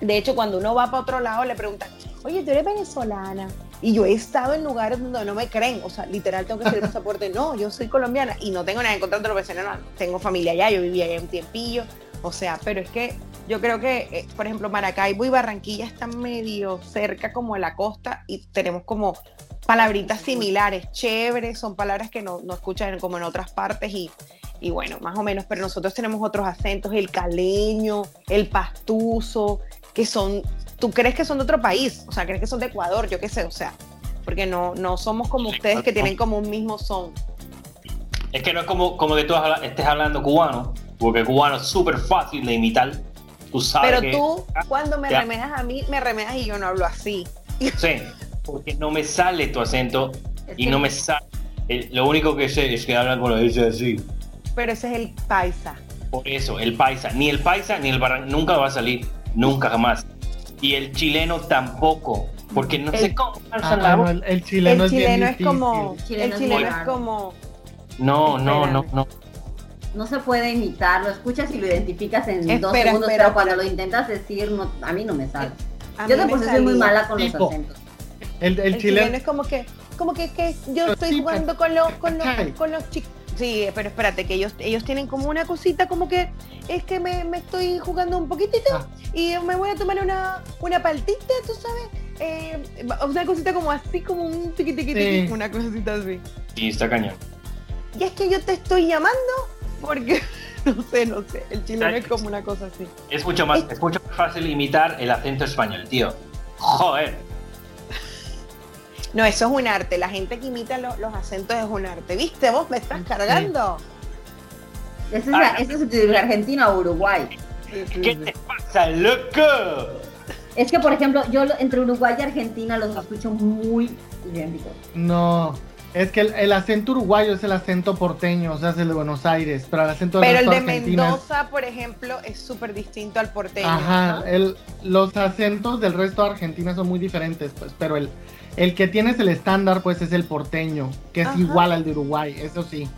De hecho, cuando uno va para otro lado, le preguntan, oye, tú eres venezolana. Y yo he estado en lugares donde no me creen, o sea, literal tengo que hacer el pasaporte. No, yo soy colombiana y no tengo nada en contra de los venezolanos. Tengo familia allá, yo vivía allá un tiempillo. O sea, pero es que yo creo que, eh, por ejemplo, Maracaibo y Barranquilla están medio cerca como a la costa y tenemos como palabritas similares, chéveres, son palabras que no, no escuchan como en otras partes y, y bueno, más o menos, pero nosotros tenemos otros acentos, el caleño, el pastuso, que son, tú crees que son de otro país, o sea, crees que son de Ecuador, yo qué sé, o sea, porque no, no somos como ustedes que tienen como un mismo son. Es que no es como, como que tú estés hablando cubano, porque cubano es súper fácil de imitar. Tú sabes Pero que- tú, cuando me Ya. remedas a mí, me remedas y yo no hablo así. Sí, porque no me sale tu acento Es y que- no me sale. el- lo único que sé es que hablan con lo dice así. Pero ese es el paisa. Por eso, el paisa, ni el paisa ni el barran nunca va a salir, nunca jamás. Y el chileno tampoco, porque no sé cómo Ah, la no, el, el chileno el es bien chileno es difícil. como, El chileno el es chileno es como, No, no, no, no. No se puede imitar, lo escuchas y lo identificas en dos segundos, espera, pero cuando espera. lo intentas decir, no, a mí no me sale. a Yo de por sí soy muy mala con los acentos. El, el El, chileno, chileno, es como que, como que, que yo estoy sí, jugando con los, con los, con los chicos. Sí, pero espérate, que ellos, ellos tienen como una cosita como que es que me, me estoy jugando un poquitito Ah. y me voy a tomar una, una paltita, tú sabes, eh, una cosita como así, como un tiqui tiqui tiqui, Sí. una cosita así. Y está cañón. Y es que yo te estoy llamando porque, no sé, no sé, el chileno es como una cosa así. Es mucho más, es mucho más fácil imitar el acento español, tío. Joder. No, eso es un arte. La gente que imita lo- los acentos es un arte. ¿Viste? Vos me estás cargando. Ese es, Ah. es de Argentina o Uruguay. ¿Qué te pasa, loco? Es que, por ejemplo, yo lo- entre Uruguay y Argentina los escucho muy idénticos. no. Es que el, el acento uruguayo es el acento porteño, o sea, es el de Buenos Aires, pero el acento del Pero el de Argentina es- Mendoza, por ejemplo, es súper distinto al porteño. Ajá, ¿no? el, los acentos del resto de Argentina son muy diferentes, pues, pero el, el que tienes el estándar, pues, es el porteño, que es Ajá. igual al de Uruguay, eso sí.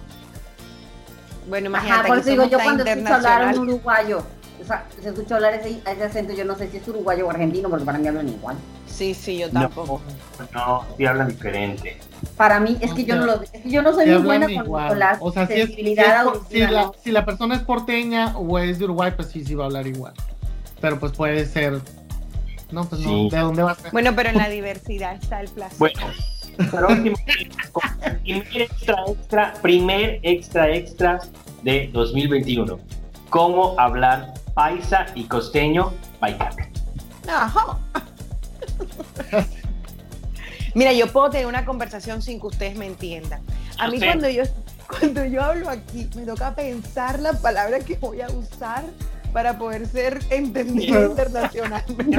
Bueno, imagínate, Ajá, por eso digo, yo cuando escucho hablar un uruguayo, o sea, se escucha hablar ese, ese acento, yo no sé si es uruguayo o argentino, porque para mí hablan igual. Sí, sí, yo tampoco. no, sí hablan diferente. Para mí, es que yo no lo, es que yo no soy muy buena con, igual. con la O sea, si, es, si, es sensibilidad si la, si la persona es porteña o es de Uruguay, pues sí, sí va a hablar igual. Pero pues puede ser. No, pues Sí. no, ¿de dónde va a ser? Bueno, pero en la diversidad está el placer. Bueno, pero último, primer extra, extra, primer extra, extra de 2021. Cómo hablar paisa y costeño baicate. Ajá. Mira, yo puedo tener una conversación sin que ustedes me entiendan. A mí cuando yo cuando yo hablo aquí, me toca pensar la palabra que voy a usar para poder ser entendida internacionalmente.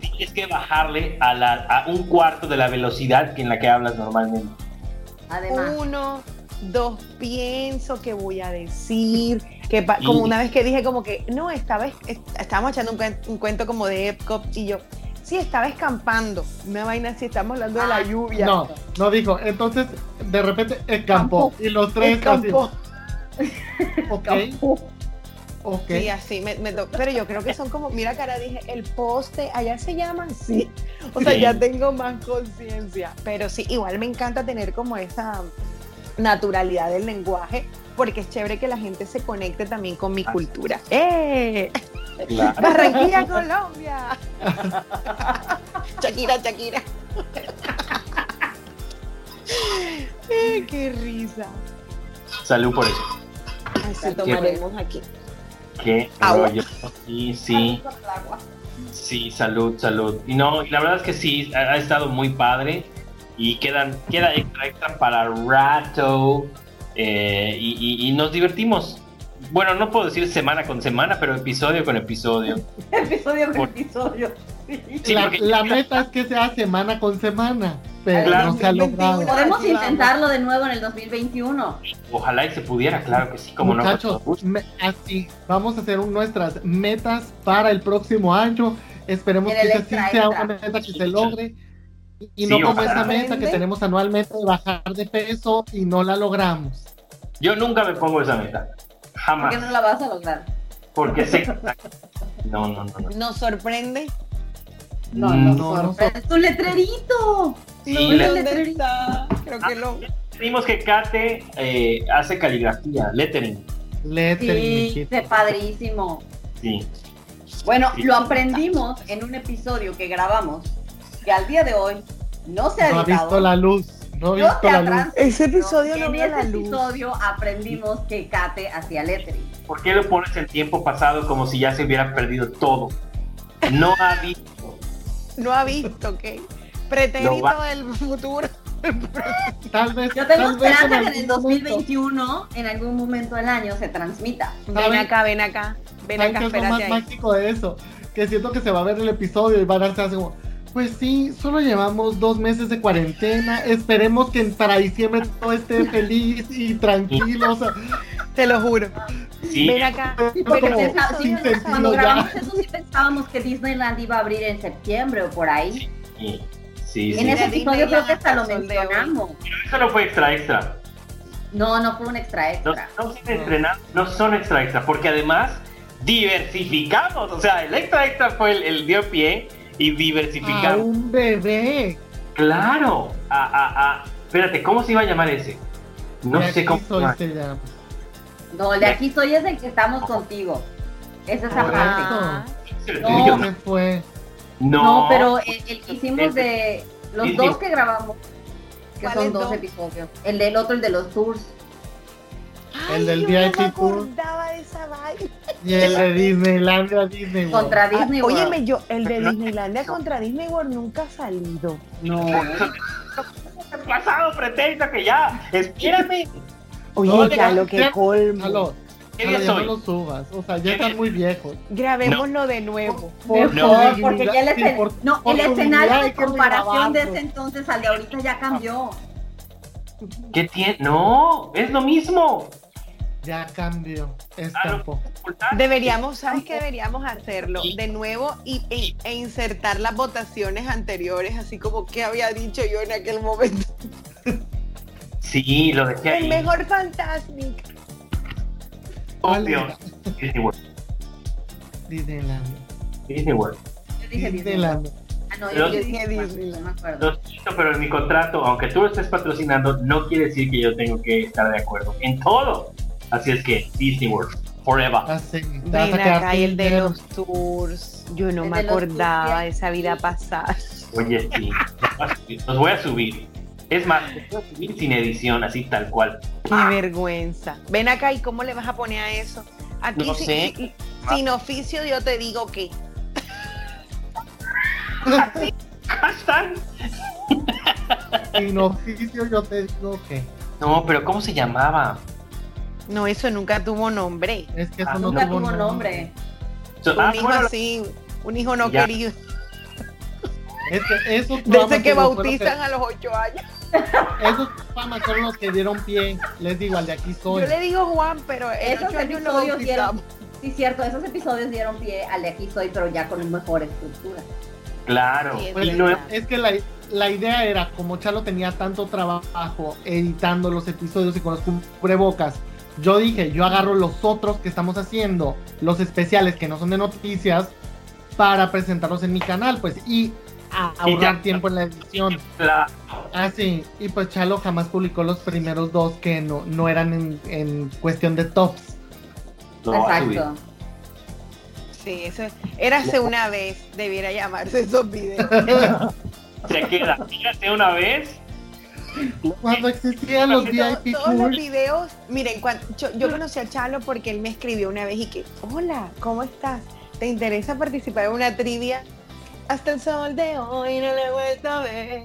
Tienes que bajarle a, la, a un cuarto de la velocidad que en la que hablas normalmente. Además, Uno, dos pienso, qué voy a decir, que pa- Sí. como una vez que dije como que, no, estaba, estábamos echando un, cuen- un cuento como de Epcot y yo, sí, estaba escampando, una vaina así, estamos hablando de la Ah, lluvia. No, no dijo. Entonces, de repente, escampó. Y los tres Escampó. así. Ok, ok. Sí, así, me, me to- pero yo creo que son como, mira cara, dije, el poste, allá se llaman, sí. O sea, Sí. ya tengo más conciencia. Pero sí, igual me encanta tener como esa naturalidad del lenguaje, porque es chévere que la gente se conecte también con mi Ah. cultura. ¡Eh! Claro. Barranquilla, Colombia. Shakira, Shakira. Eh, ¡Qué risa! Salud por eso. Así tomaremos aquí. Qué Agua. rollo. Sí, sí. Sí, salud, salud. Y no, la verdad es que sí, ha, ha estado muy padre y quedan, queda extra extra para rato eh, y, y- y nos divertimos. Bueno, no puedo decir semana con semana, pero episodio con episodio. Episodio con Por- episodio. Sí, la, porque- la meta es que sea semana con semana, pero Claro. no se ha logrado. Podemos intentarlo de nuevo en el 2021. Ojalá y se pudiera, claro que sí, como Muchachos, no. me- así, vamos a hacer un- nuestras metas para el próximo año. Esperemos que esa sí sea una meta que se logre. Y Sí, no como ojalá. esa meta que tenemos anualmente de bajar de peso y no la logramos. Yo nunca me pongo esa meta. ¿Por Jamás. qué no la vas a lograr? Porque sé. No, no, no. no. Nos sorprende. No, no, Mm, No, no sorprende. ¡Tu letrerito! Sí, No, le- ¿dónde ¿Dónde está? Creo que lo. Vimos que Kate eh, hace caligrafía, lettering. Lettering, Sí, qué padrísimo. Sí. Bueno, Sí. lo aprendimos en un episodio que grabamos, que al día de hoy no se ha No ha editado. visto la luz. No ha no visto se la Ese episodio y no en vio ese luz. episodio aprendimos que Kate hacía lettering. ¿Por qué lo pones en tiempo pasado como si ya se hubiera perdido todo? No ha visto. No ha visto, ¿ok? Pretérito va- del futuro. Tal vez. Yo tengo tal vez esperanza que en el algún momento- 2021, en algún momento del año, se transmita. Ven acá, ven acá. Ven ¿Saben acá, qué es lo más ahí. mágico de eso? Que siento que se va a ver el episodio y van a estar así como, pues sí, solo llevamos dos meses de cuarentena, esperemos que para diciembre todo esté feliz y tranquilo, o sea, Te lo juro. Sí. Ven acá. Pero Pero no sentido Cuando ya. grabamos eso sí pensábamos que Disneyland iba a abrir en septiembre o por ahí. Sí, sí. En sí. ese episodio creo que hasta lo mencionamos. Eso no fue extra extra. No, no fue un extra No, extra. no son estrenados, no son extra extra, porque además diversificamos. O sea, el extra extra fue el, el dio pie y a diversificamos. un bebé. Claro. A, a, a- Espérate, ¿cómo se iba a llamar ese? No De sé cómo. soy, se llama. No, el de aquí soy es el que estamos contigo. Es esa Por parte. Ah, El No. Se fue. No, No, pero el, el que hicimos de los dos que grabamos, que ¿Cuáles son dos dos? episodios. El del otro, el de los tours. El del yo VIP no me Tour. acordaba de esa vaina. Y el de Disneylandia, Disney World. Contra Disney Ah, World. óyeme, yo, el de Disneylandia contra Disney World nunca ha salido. No. pasado pretexto que ya. Espérame. Oye, No, ya lo que ya- colmo. Aló, ¿Qué aló, día ya no soy? lo subas. O sea, ya están muy viejos. Grabémoslo de nuevo. Por Mejor, dignidad, porque ya el, sí, por- no, por el escenario de comparación de ese entonces al de ahorita ya cambió. ¿Qué tiene? No, es lo mismo. Ya cambió. Escampó. Deberíamos, ¿sabes qué deberíamos hacerlo? De nuevo y, e, e insertar las votaciones anteriores, así como que había dicho yo en aquel momento. Sí, lo dejé El ahí. mejor Fantasmic. Obvio. Disney World. Disneylandia. Disney World. Yo dije Disney. Disneylandia. Ah, no, Pero- yo dije Dije Disney. Disney. No me acuerdo. Lo siento, pero en mi contrato, aunque tú lo estés patrocinando, no quiere decir que yo tengo que estar de acuerdo en todo. Así es que Disney World, forever. Así. te vas a Ven acá y sin el de dinero. los tours. Yo no El me de acordaba de esa vida pasada. Oye, sí. Los voy a subir. Es más, los voy a subir sin edición, así tal cual. Qué vergüenza. Ven acá y cómo le vas a poner a eso. Aquí No si- sé. si- sin oficio yo te digo que. Hashtag. Sin oficio yo te digo que. No, pero ¿cómo se llamaba? No, eso nunca tuvo nombre. Es que eso Ah, no Nunca tuvo tuvo nombre. So- Un ah, hijo bueno, así, un hijo no Ya. querido. Es que eso De ese Tuama, que bautizan a los ocho años. esos famas son los que dieron pie, les digo, al de aquí soy. Yo le digo Juan, pero Esos episodios dieron, sí, cierto, esos episodios dieron pie al de aquí soy, pero ya con una mejor estructura. Claro. Sí, es Pues, no- es que la, la idea era, como Chalo tenía tanto trabajo editando los episodios y con los cubrebocas, yo dije, yo agarro los otros que estamos haciendo, los especiales que no son de noticias, para presentarlos en mi canal, pues, y a- ahorrar ya. tiempo en la edición. la- Ah, sí, y pues Chalo jamás publicó los primeros dos que no, no eran en, en cuestión de tops. Exacto. Sí, eso es. Érase una vez, debiera llamarse esos videos. Se queda. Fíjate una vez. Cuando existían los VIP todos los tours, videos, miren, cuan- yo, yo conocí a Chalo porque él me escribió una vez y que, hola, ¿cómo estás? ¿Te interesa participar en una trivia? Hasta el sol de hoy no le he vuelto a ver.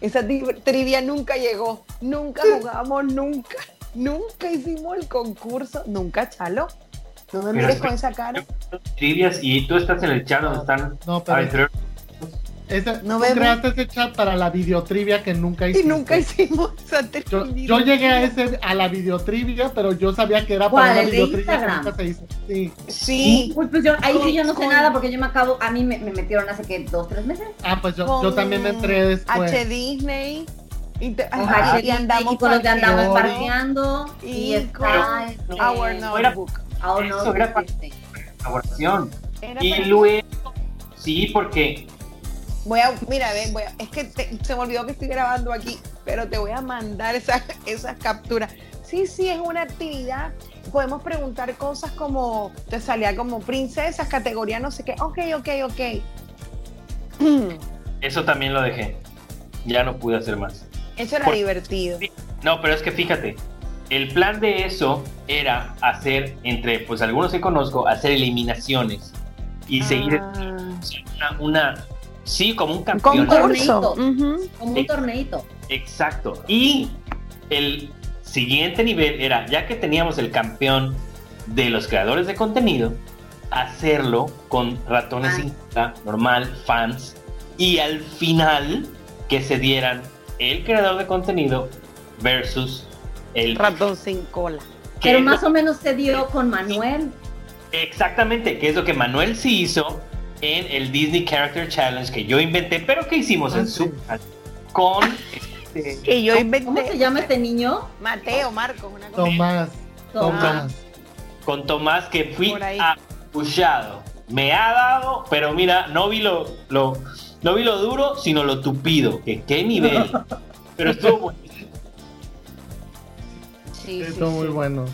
Esa tri- trivia nunca llegó, nunca jugamos, nunca, nunca hicimos el concurso, nunca, Chalo. No me mires es con esa cara. Trivias y tú estás en el chat donde están no, pero ese- No tú creaste ese chat para la videotrivia que nunca Y hiciste. nunca hicimos esa Yo, llegué a ese a la videotrivia, pero yo sabía que era ¿Cuál, para de videotrivia que Instagram? nunca se hizo. Sí. Sí, Uy, pues yo, ahí sí yo no sé nada porque yo me acabo, a mí me, me metieron hace que dos, tres meses. Ah, pues yo, con yo también me entré después. H Disney. Y, te- ajá, HD, y andamos y con los que andamos parqueando. y, Y está con- este, Our Notebook. Our Eso Notebook, era. Era Y luego, sí, porque Voy a, mira, ven, voy a- es que te- se me olvidó que estoy grabando aquí, pero te voy a mandar esas esas capturas. Sí, sí, es una actividad. Podemos preguntar cosas como, te salía como princesas, categoría no sé qué. Ok, ok, ok. eso también lo dejé. Ya no pude hacer más. Eso era Por- divertido. No, pero es que fíjate, el plan de eso era hacer, entre pues algunos que conozco, hacer eliminaciones y seguir Ah. una, una- sí, como un Un campeón. concurso. torneito. Ujú. Como Sí. un torneito. Exacto. Y el siguiente nivel era, ya que teníamos el campeón de los creadores de contenido, hacerlo con ratones sin cola, normal, fans, y al final que se dieran el creador de contenido versus el Ratón sin cola. Pero más lo- o menos se dio con Manuel. exactamente, que es lo que Manuel sí hizo en el Disney Character Challenge que yo inventé, pero que hicimos Ah, en sí. su con este, Que yo inventé. ¿Cómo se llama este niño? Mateo, Marcos, una cosa. Tomás, Tomás. con Tomás que fui apuchado. Me ha dado, pero mira, no vi lo, lo, no vi lo duro, sino lo tupido. Que qué nivel. Pero estuvo bueno. Sí, sí, Estuvo muy sí. bueno.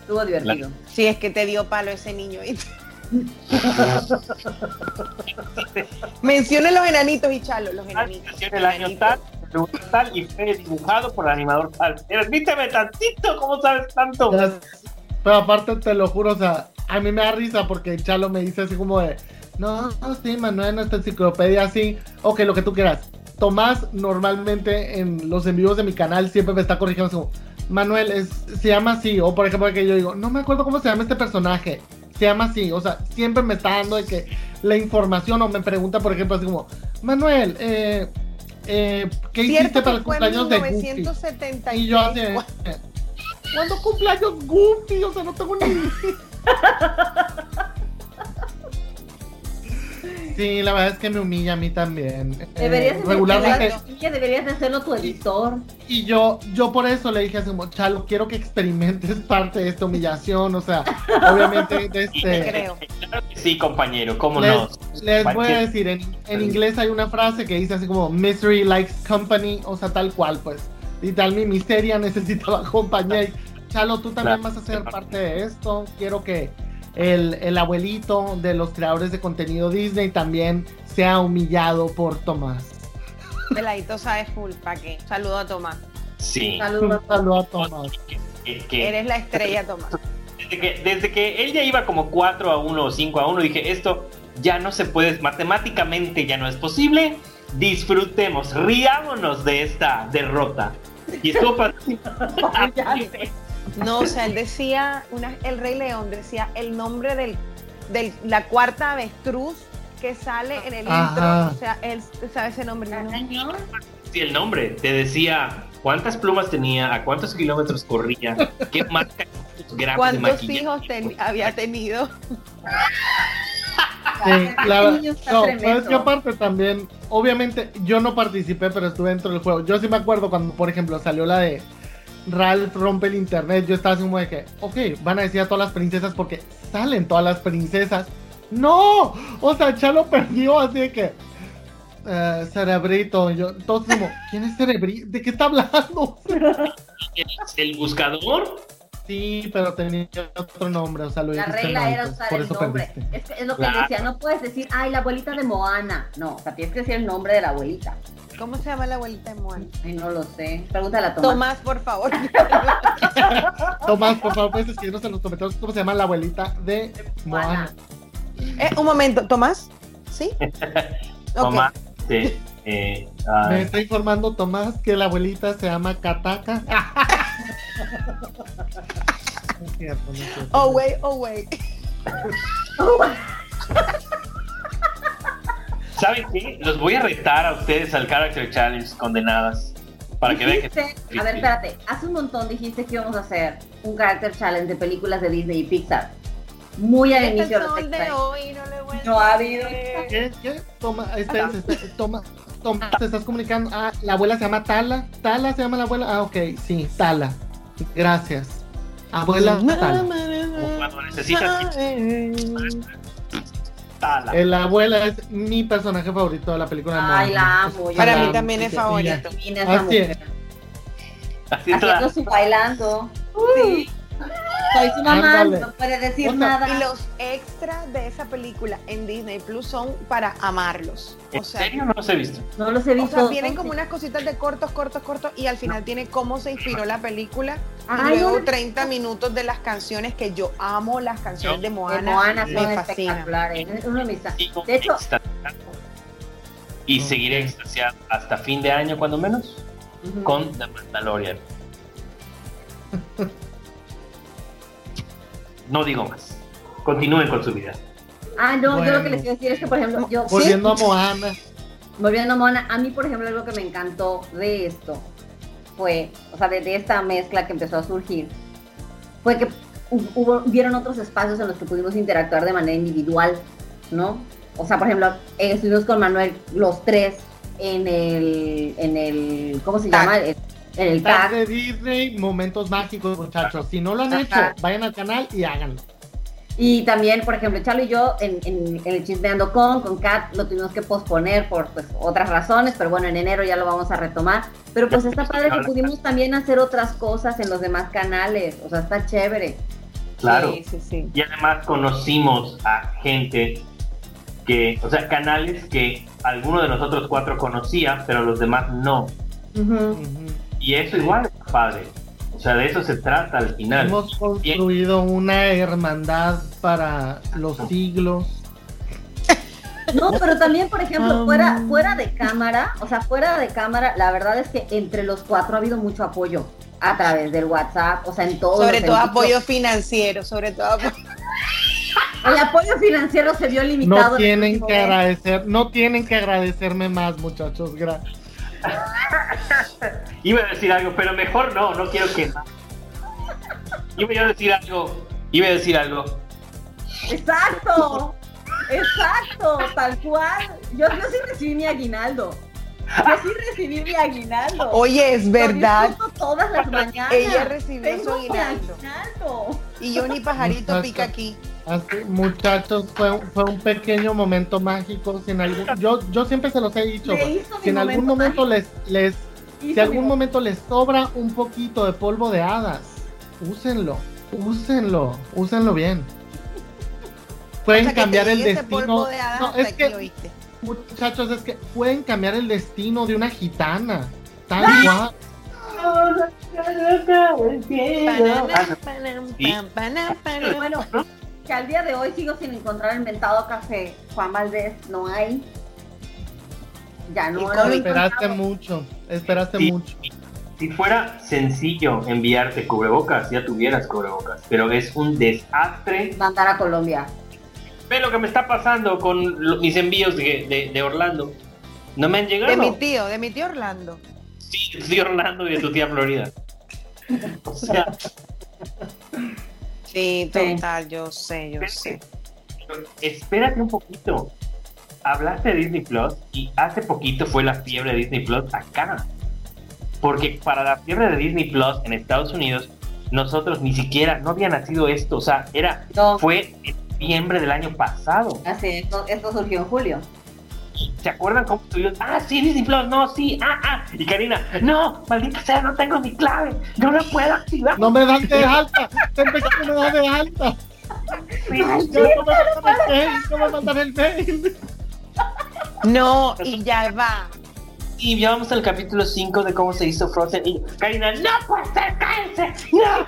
Estuvo divertido. Sí, es que te dio palo ese niño. Mencione los enanitos y chalo, los enanitos. En el año tal, el lugar tal, y fue dibujado por el animador tal. Permíteme tantito, ¿cómo sabes tanto? Pero aparte te lo juro, o sea, a mí me da risa porque Chalo me dice así como de, no, no, sí, Manuel, nuestra enciclopedia así, ok, lo que tú quieras. Tomás normalmente en los envíos de mi canal siempre me está corrigiendo así como, Manuel, es, se llama así, o por ejemplo que yo digo, no me acuerdo cómo se llama este personaje, se llama así, o sea, siempre me está dando de que la información o me pregunta, por ejemplo, así como, Manuel, eh, eh, ¿qué hiciste para el cumpleaños de Goofy? 1973. Y yo así, eh, ¿cuándo cumpleaños Goofy? O sea, no tengo ni Sí, la verdad es que me humilla a mí también. Eh, Deberías, de- regularmente. deberías, de- deberías de hacerlo tu editor. Y yo, yo por eso le dije así como, Chalo, quiero que experimentes parte de esta humillación. O sea, obviamente, Te este, creo. Sí, compañero, cómo les, no. les voy a decir, en, en inglés hay una frase que dice así como, misery likes company, o sea, tal cual, pues. Y tal, mi miseria necesitaba compañía. Chalo, tú también Claro. vas a ser parte de esto. Quiero que el, el abuelito de los creadores de contenido Disney también sea humillado por Tomás. Peladito sabes full, ¿para qué? Saludo a Tomás. Sí. Saludo a Tomás. Que- que- Eres la estrella, Tomás. desde, que, desde que él ya iba como 4 a 1 o 5 a 1, dije, esto ya no se puede, matemáticamente ya no es posible. Disfrutemos, riámonos de esta derrota. Y estuvo pa- No, o sea, él decía, una, el Rey León decía el nombre del, del la cuarta avestruz que sale en el Ajá. intro. O sea, él sabe ese nombre. ¿no? decía el nombre, te decía cuántas plumas tenía, a cuántos kilómetros corría, qué marca, cuántos hijos había tenido. Sí, claro. No, es que aparte también, obviamente yo no participé, pero estuve dentro del juego. Yo sí me acuerdo cuando, por ejemplo, salió la de Ralph rompe el internet, yo estaba así como de que, ok, van a decir a todas las princesas porque salen todas las princesas. No, o sea, ya lo perdió así de que, uh, cerebrito, yo, entonces como, ¿quién es cerebrito? ¿De qué está hablando? ¿El buscador? Sí, pero tenía otro nombre, o sea, lo La regla era usar el nombre. Es, es, lo que decía, no puedes decir, ay, la abuelita de Moana. No, o sea, tienes que decir el nombre de la abuelita. ¿Cómo se llama la abuelita de Moana? Ay, no lo sé. Pregúntale a Tomás. Tomás, por favor. Tomás, por favor, puedes escribirnos en los comentarios cómo se llama la abuelita de Moana. Eh, un momento, ¿Tomás? ¿Sí? Tomás, sí. Eh, uh... Me está informando Tomás que la abuelita se llama Kataka. no es cierto, no es cierto. Oh, wait, oh, wait. ¿Saben qué? Los voy a retar a ustedes al Character Challenge condenadas. Para que vean que. A ver, espérate. Hace un montón dijiste que íbamos a hacer un Character Challenge de películas de Disney y Pixar. Muy al inicio de hoy, no, le no ha habido. ¿Qué? ¿Qué? Toma, espérense, espérense, toma. Toma, te estás comunicando. Ah, la abuela se llama Tala. Tala se llama la abuela. Ah, ok, sí, Tala. Gracias. Abuela Tala. Cuando necesitas. Tala. El abuela es mi personaje favorito de la película de Ay, la amo. Para mí también es favorito. Así es. Así Haciendo su bailando. Sí. Soy su mamá, Ándale. no puede decir O nada. Y los extras de esa película en Disney Plus son para amarlos. ¿En O sea, serio no los he visto? No los he o visto. sea, vienen como unas cositas de cortos, cortos, cortos y al final tiene cómo se inspiró la película. Ay, y luego no. 30 minutos de las canciones que yo amo las canciones de De Moana. Moana me son espectaculares. Uno de De hecho. Y seguiré extasiado hasta fin de año, cuando menos, con The Mandalorian. No digo más. Continúen con su vida. Ah, no, yo lo que les quiero decir es que, por ejemplo, yo. Volviendo a Moana. Volviendo a Mona, a mí, por ejemplo, algo que me encantó de esto fue, o sea, de, de esta mezcla que empezó a surgir, fue que hu- hubo, hubieron otros espacios en los que pudimos interactuar de manera individual, ¿no? O sea, por ejemplo, estuvimos con Manuel los tres en el, en el, ¿cómo se llama? El- en el Tag tag. de Disney, momentos mágicos, muchachos. Si no lo han Ajá. hecho, vayan al canal y háganlo. Y también, por ejemplo, Chalo y yo en, en- en el Chismeando con, con Kat, lo tuvimos que posponer por pues, otras razones, pero bueno, en enero ya lo vamos a retomar. Pero pues está padre que pudimos también hacer otras cosas en los demás canales, o sea, está chévere. Claro. Sí, sí, sí. Y además conocimos a gente que, o sea, canales que alguno de nosotros cuatro conocía, pero los demás no. Ujú. Ujú. Y eso igual es padre. O sea, de eso se trata al final. Hemos construido una hermandad para los siglos. No, pero también, por ejemplo, Um. fuera, fuera de cámara, o sea, fuera de cámara, la verdad es que entre los cuatro ha habido mucho apoyo a través del WhatsApp, o sea, en todo. Sobre todo apoyo financiero, sobre todo apoyo. El apoyo financiero se vio limitado. No tienen que agradecer, no tienen que agradecerme más, muchachos. Gracias. Iba a decir algo, pero mejor no, no quiero que. Iba a decir algo, iba a decir algo. Exacto, exacto, tal cual. Yo, yo sí recibí mi aguinaldo. Yo sí recibí mi aguinaldo. Oye, es verdad. disfruto todas las mañanas. Ella recibió su Tengo aguinaldo. aguinaldo. Y yo ni pajarito pica aquí. Así, muchachos, fue, un- fue un pequeño momento mágico. Si en algún, yo, yo siempre se los he dicho. Si en algún momento les, les, Hizo si algún momento les sobra un poquito de polvo de hadas, úsenlo, úsenlo, úsenlo bien. Pueden O sea, cambiar el destino. de hadas No, es que, muchachos, es que pueden cambiar el destino de una gitana. Tal ¡Ah! Bueno, que al día de hoy sigo sin encontrar el mentado café. Juan Valdés, no hay. Ya no ¿Y lo Esperaste encontrado. mucho, esperaste Sí. mucho. Si fuera sencillo enviarte cubrebocas, ya tuvieras cubrebocas. Pero es un desastre. Mandar a Colombia. Ve lo que me está pasando con lo- mis envíos de, de- de Orlando. No me han llegado. De mi tío, de mi tío Orlando. Sí, de tu tío Orlando y de tu tía Florida. O sea, Sí, total, yo sé, yo sé. espérate un poquito. Hablaste de Disney Plus y hace poquito fue la fiebre de Disney Plus acá. Porque para la fiebre de Disney Plus en Estados Unidos, nosotros ni siquiera, no había nacido esto. O sea, era, No. fue en noviembre del año pasado. Así, esto, esto surgió en julio. ¿Se acuerdan cómo estuvieron? Ah, sí, Disney Plus, no, sí, ah, ah. Y Karina, no, maldita sea, no tengo mi clave, no la puedo activar. No me dan de alta. Siempre que me dan de alta. Sí, Ya no me mandan el mail. No me mandan el mail. No, y ya va. Y ya vamos al capítulo 5 de cómo se hizo Frozen. Y Karina, no puede ser, cállense, no.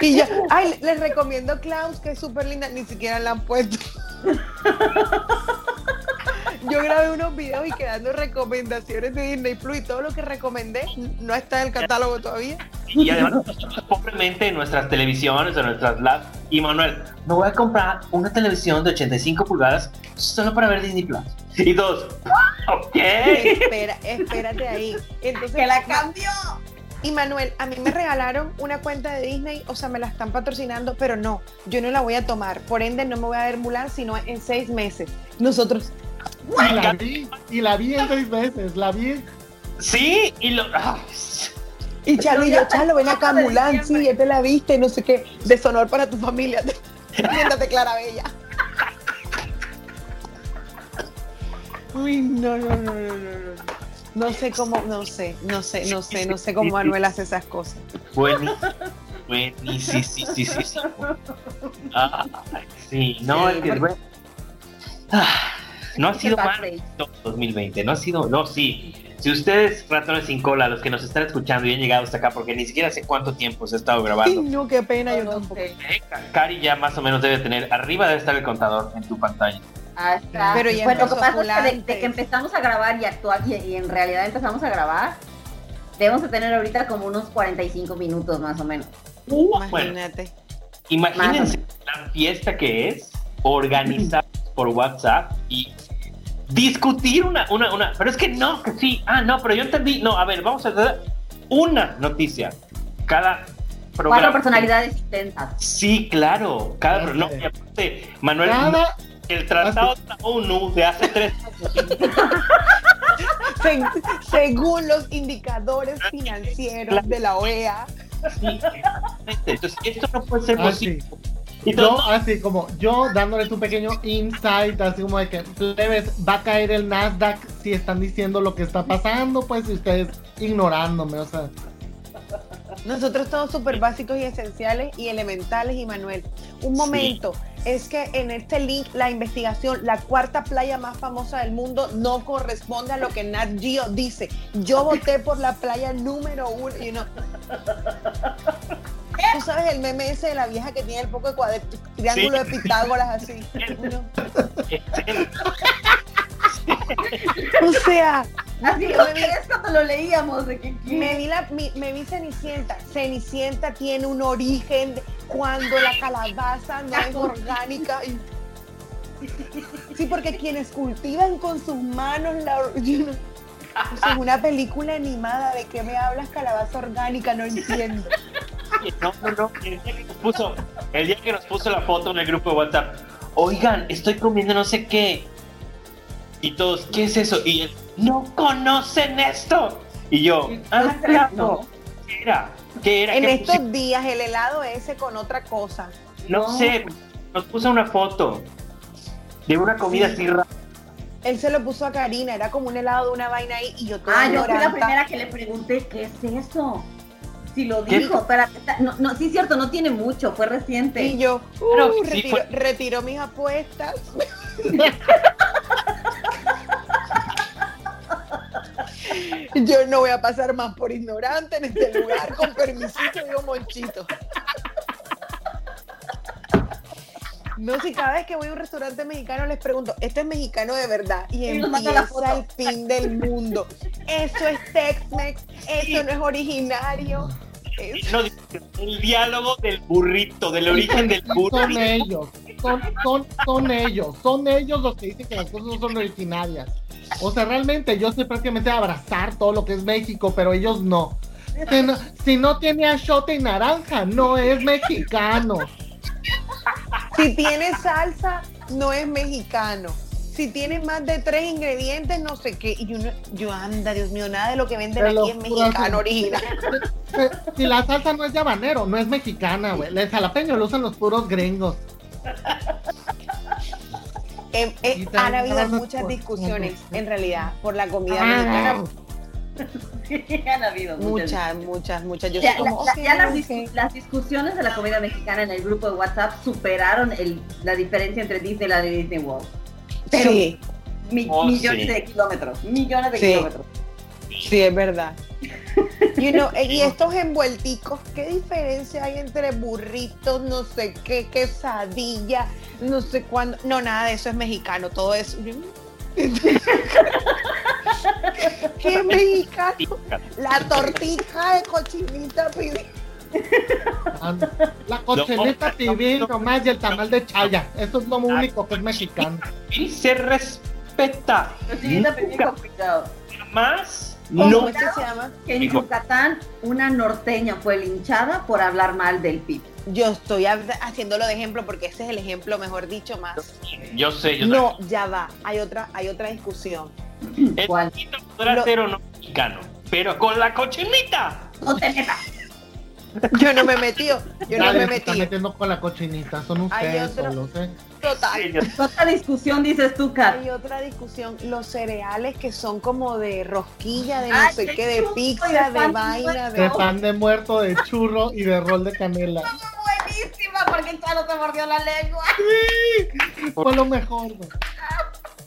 Y yo, ay, les recomiendo Klaus, que es súper linda, ni siquiera la han puesto. Yo grabé unos videos y quedando recomendaciones de Disney Plus y todo lo que recomendé no está en el catálogo todavía. Y además, pobremente en nuestras televisiones o nuestras labs. Y Manuel, me voy a comprar una televisión de 85 pulgadas solo para ver Disney Plus. Y todos, ok. Espera, espérate ahí. Entonces, ¡Que la cambió! Y Manuel, a mí me regalaron una cuenta de Disney, o sea, me la están patrocinando, pero no, yo no la voy a tomar. Por ende, no me voy a ver Mulan sino en seis meses. Nosotros, Y la vi. Y la vi en seis veces. La vi. Sí, y lo. ah, y Chalo y yo, Chalo, ven acá, Mulan, sí, ya te la viste, no sé qué, deshonor para tu familia. Siéntate, Clara Bella. Uy, no, no, no, no, no, no. No sé cómo, no sé, no sé, no sé, no sé cómo Manuel hace esas cosas. Buenísimo. Buenísimo, sí, sí, sí, sí. Ah, sí, no, Sí, es que porque- bueno. Ah, no ha sido mal background. todo 2020, no ha sido, no, sí. Si ustedes, ratones sin cola, los que nos están escuchando y han llegado hasta acá, porque ni siquiera sé cuánto tiempo se ha estado grabando, no, qué pena, yo tampoco. Cari ya más o menos debe tener, arriba debe estar el contador en tu pantalla. Ah, está. Pero ya bueno, lo que pasa es que de, que empezamos a grabar y actuar y, y en realidad empezamos a grabar, debemos de tener ahorita como unos 45 minutos más o menos. Bueno, Imagínate. imagínense la fiesta que es organizar por WhatsApp y discutir una, una, una, pero es que no, que sí, ah, no, pero yo entendí, no, a ver, vamos a hacer una noticia, cada programa. Cuatro personalidades intensas. Sí, claro, cada, no, y aparte, Manuel, Cada. el tratado de la ONU de hace tres Se- según los indicadores financieros de la OEA, Sí, entonces esto no puede ser Ah, posible. sí. Y Yo, así como, yo dándoles un pequeño insight, así como de que, plebes, va a caer el Nasdaq si están diciendo lo que está pasando, pues, y ustedes ignorándome, o sea. nosotros todos súper básicos y esenciales y elementales, y Manuel. Un momento, es que en este link, la investigación, la cuarta playa más famosa del mundo, no corresponde a lo que Nat Geo dice. Yo voté por la playa número uno, you know. Tú sabes el meme ese de la vieja que tiene el poco de cuadro, triángulo de Pitágoras así. ¿no? O sea, Así Yo me vi- que es cuando lo leíamos, de que me vi, la, me vi Cenicienta. Cenicienta tiene un origen de cuando la calabaza no es orgánica. y- Sí, porque quienes cultivan con sus manos la... O sea, una película animada, ¿de qué me hablas calabaza orgánica? No entiendo. No, no, no. El día que nos puso, el día que nos puso la foto en el grupo de WhatsApp, oigan, estoy comiendo no sé qué. Y todos, ¿qué es eso? Y él, no conocen esto. Y yo, ah, claro. No. ¿Qué era? ¿Qué era? En ¿Qué estos pusi- días el helado ese con otra cosa. No No. sé, nos puso una foto de una comida Sí. así rara. Él se lo puso a Karina, era como un helado de una vaina ahí y yo toda Ah, yo fui la primera que le pregunté, ¿qué es eso? Si lo ¿Qué? dijo, espérate, no, no, sí es cierto, no tiene mucho, fue reciente. Y yo, Pero uh, sí retiro, fue- retiro mis apuestas. Yo no voy a pasar más por ignorante en este lugar, con permisito, digo Monchito. No, si cada vez que voy a un restaurante mexicano les pregunto, ¿este es mexicano de verdad? Y empieza el fin del mundo. Eso es Tex-Mex, eso no es originario. No, el diálogo del burrito, del origen del Son burrito. ellos, son, son, son ellos, son ellos los que dicen que las cosas no son originarias. O sea, realmente yo soy prácticamente abrazar todo lo que es México, pero ellos no. Si no, si no tiene achote y naranja, no es mexicano. Si tiene salsa, no es mexicano. Si tiene más de tres ingredientes, no sé qué. Y uno, yo anda, Dios mío, nada de lo que venden aquí es mexicano original. Eh, Si la salsa no es habanero, no es mexicana, güey. El jalapeño lo usan los puros gringos. Eh, eh, Y han habido muchas discusiones, en realidad, por la comida Ah, mexicana. Han habido Muchas, muchas, muchas. Yo Ya, soy la- como, la- ya las, ok. dis- las discusiones de la comida mexicana en el grupo de WhatsApp superaron el, la diferencia entre Disneyland y Disney World. Pero Sí, mi- Oh, millones sí. de kilómetros, millones de Sí. kilómetros. sí, es verdad. You know, eh, y estos envuelticos, ¿qué diferencia hay entre burritos, no sé qué, quesadilla, no sé cuándo? No, nada de eso es mexicano, todo es. ¿Qué mexicano? La tortija de cochinita pibil. La cochinita pibil nomás y el tamal de chaya. Eso es lo único que es mexicano. Y se respeta. Cochinita pibil cuidado. más. ¿Cómo No. es que se llama? Que en. Yucatán una norteña fue linchada por hablar mal del PIB. Yo estoy haciéndolo de ejemplo porque ese es el ejemplo, mejor dicho, más. Yo sé, yo No, ya va. Hay otra, hay otra discusión. El ¿Cuál? poquito podrá Lo- ser o no mexicano. Pero con la cochinita. No te metas. Yo no me he metido. Yo no me he está metido. metiendo con la cochinita. Son ustedes otro. solos, ¿eh? Total. Sí, Otra discusión dices tú, Kat. Hay otra discusión, los cereales que son como de rosquilla, de no Ay, sé qué, de pizza, de vaina, De de... pan de muerto, de churro y de rol de canela. Buenísima, porque Chalo se mordió la lengua. Fue lo mejor.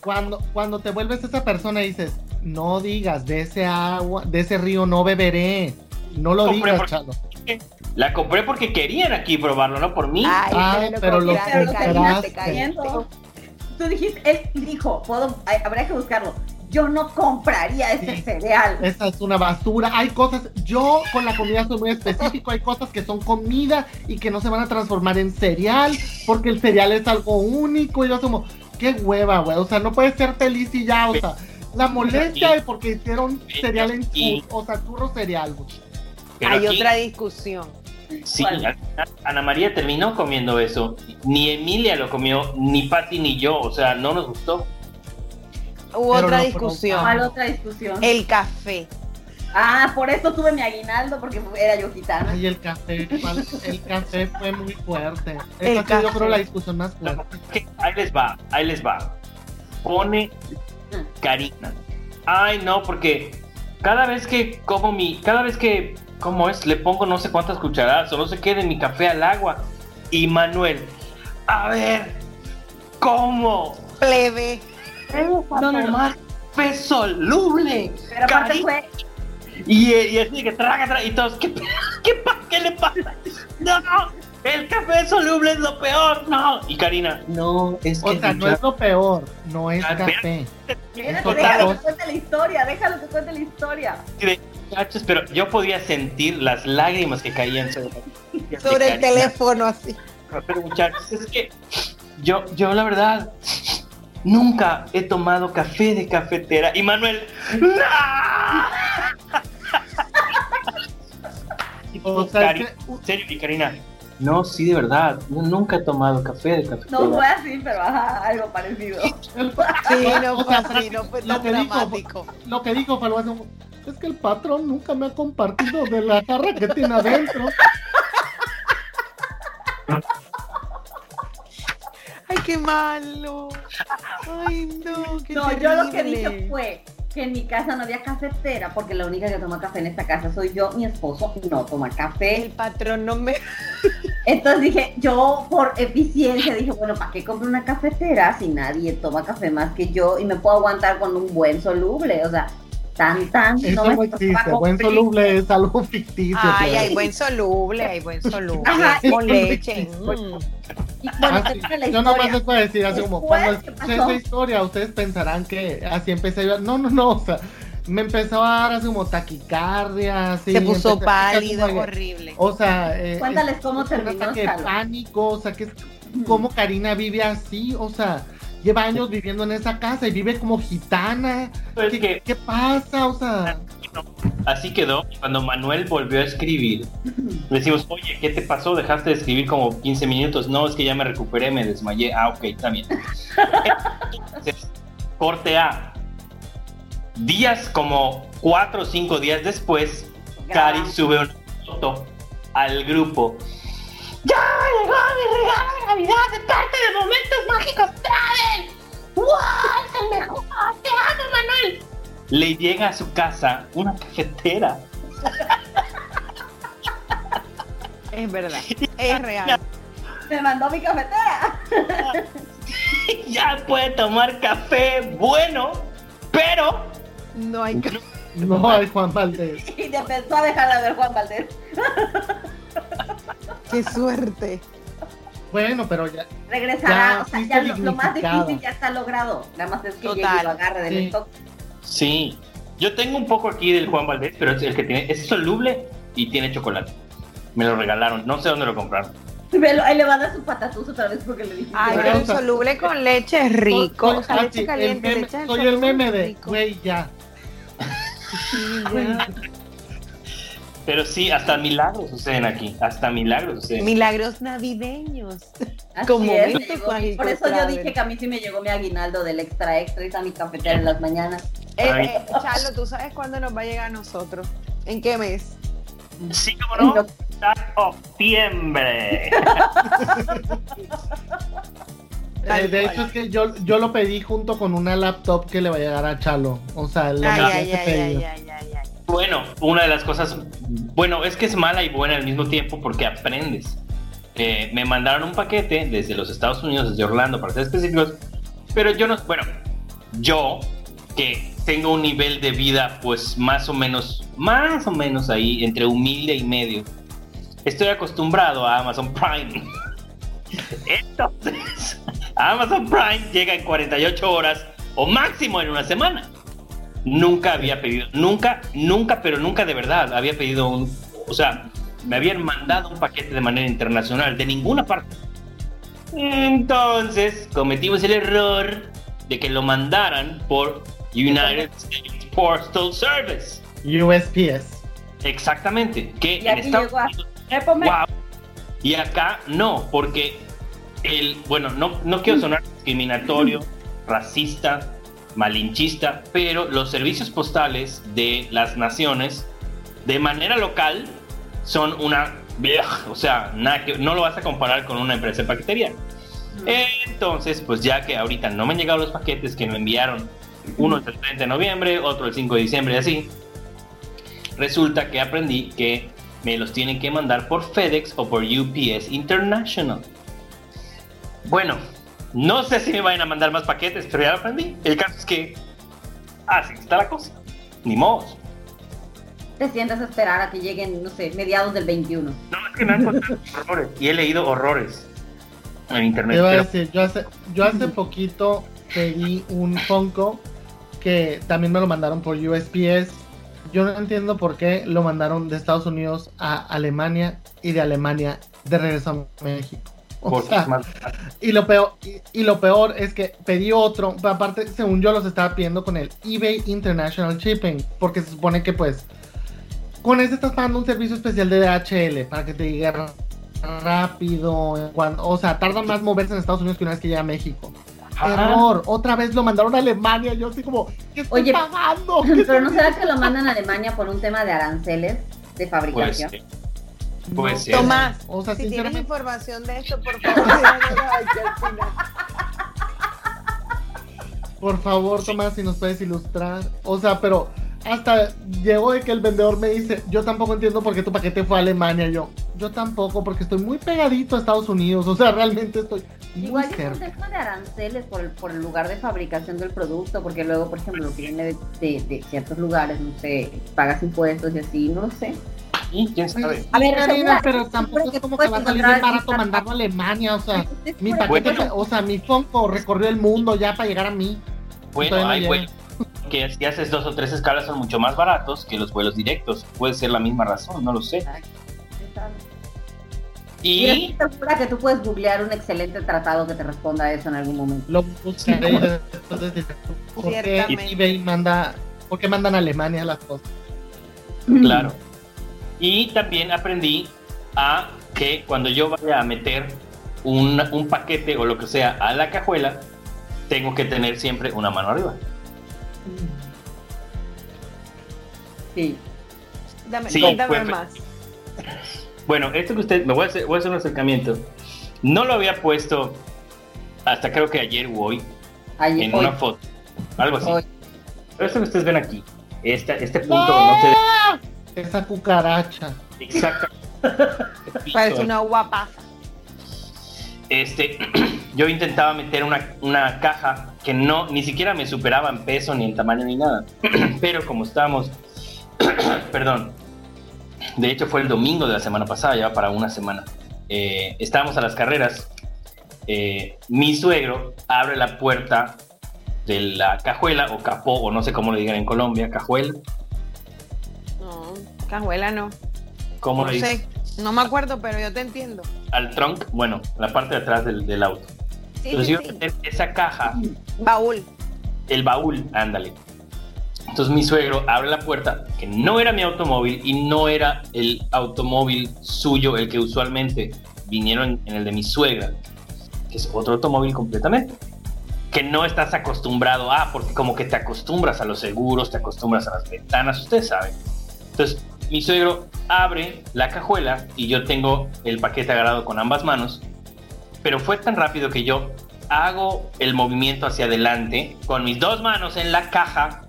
Cuando, cuando te vuelves esa persona y dices, no digas, de ese agua, de ese río no beberé. No lo Compré digas, porque- Chalo. La compré porque querían aquí probarlo, no por mí. Ay, Ah, pero, pero lo Pero lo compraste. Tú dijiste, él dijo, puedo, ay, habría que buscarlo. Yo no compraría ese Sí. cereal. Esa es una basura. Hay cosas, yo con la comida soy muy específico. Hay cosas que son comida y que no se van a transformar en cereal porque el cereal es algo único. Y yo como, qué hueva, güey. O sea, no puedes ser feliz y ya. O sea, la molestia es porque hicieron cereal en churro, o sea, churro cereal, güey. Hay aquí- otra discusión. Sí, Ana María terminó comiendo eso. Ni Emilia lo comió, ni Patti ni yo. O sea, no nos gustó. Hubo Pero otra no, discusión. ¿Cuál otra discusión? El café. Ah, por eso tuve mi aguinaldo, porque era yo gitana. Ay, el café, el café fue muy fuerte. Esa ha sido, yo creo la discusión más fuerte. Ahí les va, ahí les va. Pone Karina. Ay, no, porque cada vez que como mi, cada vez que como es, le pongo no sé cuántas cucharadas o no sé qué de mi café al agua. Y Manuel, a ver, ¿cómo? Plebe. No, no, no. Café soluble. Pero aparte fue, Y, y así que traga, traga, y todos, ¿qué, qué, qué le pasa? No, el café soluble es lo peor, no. Y Karina, no, es que O sea, no es lo peor, no es Ah, café. espérate, déjalo que cuente la historia, déjalo que cuente la historia. muchachos, pero yo podía sentir las lágrimas que caían sobre, Sobre el teléfono así. Pero muchachos, es que yo, yo la verdad nunca he tomado café de cafetera. Y Manuel, ¡no! O sea, Cari- que- serio, y Karina, no, sí, de verdad, yo nunca he tomado café de cafetera. No fue así, pero ajá, algo parecido. Sí, no O fue sea, así, no fue lo tan que dijo- dramático. Lo que así como, es que el patrón nunca me ha compartido de la jarra que tiene adentro. Ay, qué malo. Ay, no, qué No, yo lo que dije fue que en mi casa no había cafetera, porque la única que toma café en esta casa soy yo, mi esposo no toma El café. patrón no me... Entonces dije, yo por eficiencia dije, bueno, ¿para qué compro una cafetera si nadie toma café más que yo y me puedo aguantar con un buen soluble? O sea, tan tan. Eso no existe. Buen soluble es algo ficticio. Ay, hay buen soluble, hay buen soluble. Ajá, con leche. mm. Y bueno, Ah, la Yo nomás historia. les voy a decir así como cuando ¿qué escuché esa historia, ustedes pensarán que así empecé yo. No, no, no, o sea, me empezó a dar así como taquicardia, así. Se puso empecé- pálido, como- horrible. O sea, eh, Cuéntales es- cómo terminó, pánico, o sea, que es cómo Karina vive así, o sea, lleva años viviendo en esa casa y vive como gitana. Pues ¿Qué, que- qué pasa? O sea, Así quedó. Cuando Manuel volvió a escribir, le decimos, oye, ¿qué te pasó? Dejaste de escribir como 15 minutos. No, es que ya me recuperé, me desmayé. Ah, ok, está bien. Entonces, corte A. Días como cuatro o cinco días después, Cari sube una foto al grupo. ¡Ya llegó mi regalo de Navidad de parte de Momentos Mágicos Travel! ¡Wow! ¡Es el mejor! ¡Te amo, Manuel! Le llega a su casa una cafetera. Es verdad, es real. Me mandó mi cafetera. ya puede tomar café bueno, pero No hay que... no hay Juan Valdés. Y te empezó a dejar de ver Juan Valdés. Qué suerte. Bueno, pero ya. Regresará, Ya, o sea, ya lo, lo más difícil ya está logrado. Nada más es que Total. llegue y lo agarre del Sí. stock. sí. Yo tengo un poco aquí del Juan Valdés, pero es el que tiene, es soluble y tiene chocolate. Me lo regalaron, no sé dónde lo compraron. Velo, Ahí le va a dar su patatús otra vez porque le dije. Ay, pero el o sea, soluble con leche es rico. Soy- O sea, soy- leche el caliente, meme- leche Soy el meme de, güey, ya. Sí, ya. Pero sí, hasta milagros suceden aquí, hasta milagros suceden. Milagros navideños. Así como es, llegó Por eso yo dije que a mí sí me llegó mi aguinaldo del extra extra y está mi cafetera en las mañanas. Eh, eh, Charlo, ¿tú sabes cuándo nos va a llegar a nosotros? ¿En qué mes? Sí, como no. Tal Eh, de hecho, es que yo, yo lo pedí junto con una laptop que le va a llegar a Chalo. O sea, lo Ay, ay, ese ay, pedido. ay, ay, ay, ay. Bueno, una de las cosas, bueno, es que es mala y buena al mismo tiempo porque aprendes. Eh, me mandaron un paquete desde los Estados Unidos, desde Orlando, para ser específicos, pero yo no, bueno, yo que tengo un nivel de vida pues más o menos, más o menos ahí, entre humilde y medio, estoy acostumbrado a Amazon Prime. Entonces, Amazon Prime llega en 48 horas o máximo en una semana. Nunca había pedido, nunca, nunca, pero nunca de verdad había pedido un, o sea, me habían mandado un paquete de manera internacional de ninguna parte. Entonces, cometimos el error de que lo mandaran por United States Postal Service. USPS. Exactamente, que Y en Estados Unidos. Wow. Y acá no, porque el, bueno, no, no quiero sonar discriminatorio, racista, malinchista, pero los servicios postales de las naciones, de manera local, son una, o sea, nada que, no lo vas a comparar con una empresa de paquetería. Entonces, pues ya que ahorita no me han llegado los paquetes que me enviaron, uno el 30 de noviembre, otro el 5 de diciembre y así, resulta que aprendí que me los tienen que mandar por FedEx o por UPS International. Bueno, no sé si me vayan a mandar más paquetes, pero ya lo aprendí. El caso es que así está la cosa. Ni modo. Te sientas a esperar a que lleguen, no sé, mediados del 21. No, es que me han encontrado horrores. Y he leído horrores en internet. Te iba a decir, yo hace, yo hace poquito pedí un Funko que también me lo mandaron por USPS. Yo no entiendo por qué lo mandaron de Estados Unidos a Alemania y de Alemania de regreso a México. O porque sea, es más- y lo peor y, y lo peor es que pedí otro, aparte según yo los estaba pidiendo con el eBay International Shipping, porque se supone que pues con ese estás pagando un servicio especial de DHL para que te llegue rápido, en cuan- o sea, tarda más moverse en Estados Unidos que una vez que llega a México. Ajá. Error, otra vez lo mandaron a Alemania, yo así como, ¿qué estoy Oye, pagando? ¿Qué Pero no será que lo mandan a Alemania por un tema de aranceles de Puede fabricación. ser. Puede No. Tomás, O sea, si tienes información de esto, por favor, por favor, Tomás, si nos puedes ilustrar. O sea, pero hasta llegó de que el vendedor me dice, yo tampoco entiendo por qué tu paquete fue a Alemania. Yo, yo tampoco, porque estoy muy pegadito a Estados Unidos. O sea, realmente estoy muy Igual es un tema de aranceles por el, por el lugar de fabricación del producto, porque luego, por ejemplo, lo que viene de, de- de ciertos lugares, no sé, pagas impuestos y así, no sé. Y quién sabe. A ver, Karina, pero tampoco es como que va a salir bien barato mandarlo a Alemania. O sea, mi paquete, Bueno. o sea, mi Funko recorrió el mundo ya para llegar a mí. Bueno, no hay vuelos que si haces dos o tres escalas son mucho más baratos que los vuelos directos. Puede ser la misma razón, no lo sé. Y, estoy segura que tú puedes googlear un excelente tratado que te responda a eso en algún momento. Lo buscaré ¿Por qué eBay manda, ¿Por qué mandan a Alemania las cosas? Claro. Y también aprendí a que cuando yo vaya a meter un, un paquete o lo que sea a la cajuela, tengo que tener siempre una mano arriba. Sí. Dame, más. Bueno, esto que usted, me voy a, hacer, voy a hacer un acercamiento. No lo había puesto hasta creo que ayer o hoy en una foto, algo así. Pero esto que ustedes ven aquí, este, este punto no se. Esa cucaracha. Exacto. Parece una guapa. Este, yo intentaba meter una, una, caja que no, ni siquiera me superaba en peso, ni en tamaño, ni nada. Pero como estábamos, perdón, de hecho fue el domingo de la semana pasada, ya para una semana, eh, estábamos a las carreras, eh, mi suegro abre la puerta de la cajuela o capó, o no sé cómo le digan en Colombia, cajuela. No, cajuela no. ¿Cómo no le sé, no me acuerdo, pero yo te entiendo. Al trunk, bueno, la parte de atrás del, auto. Entonces yo esa caja. Baúl. El baúl, ándale. Entonces mi suegro abre la puerta, que no era mi automóvil y no era el automóvil suyo, el que usualmente vinieron en el de mi suegra, que es otro automóvil completamente. Que no estás acostumbrado a, porque como que te acostumbras a los seguros, te acostumbras a las ventanas, ustedes saben. Entonces mi suegro abre la cajuela y yo tengo el paquete agarrado con ambas manos, pero fue tan rápido que yo hago el movimiento hacia adelante con mis dos manos en la caja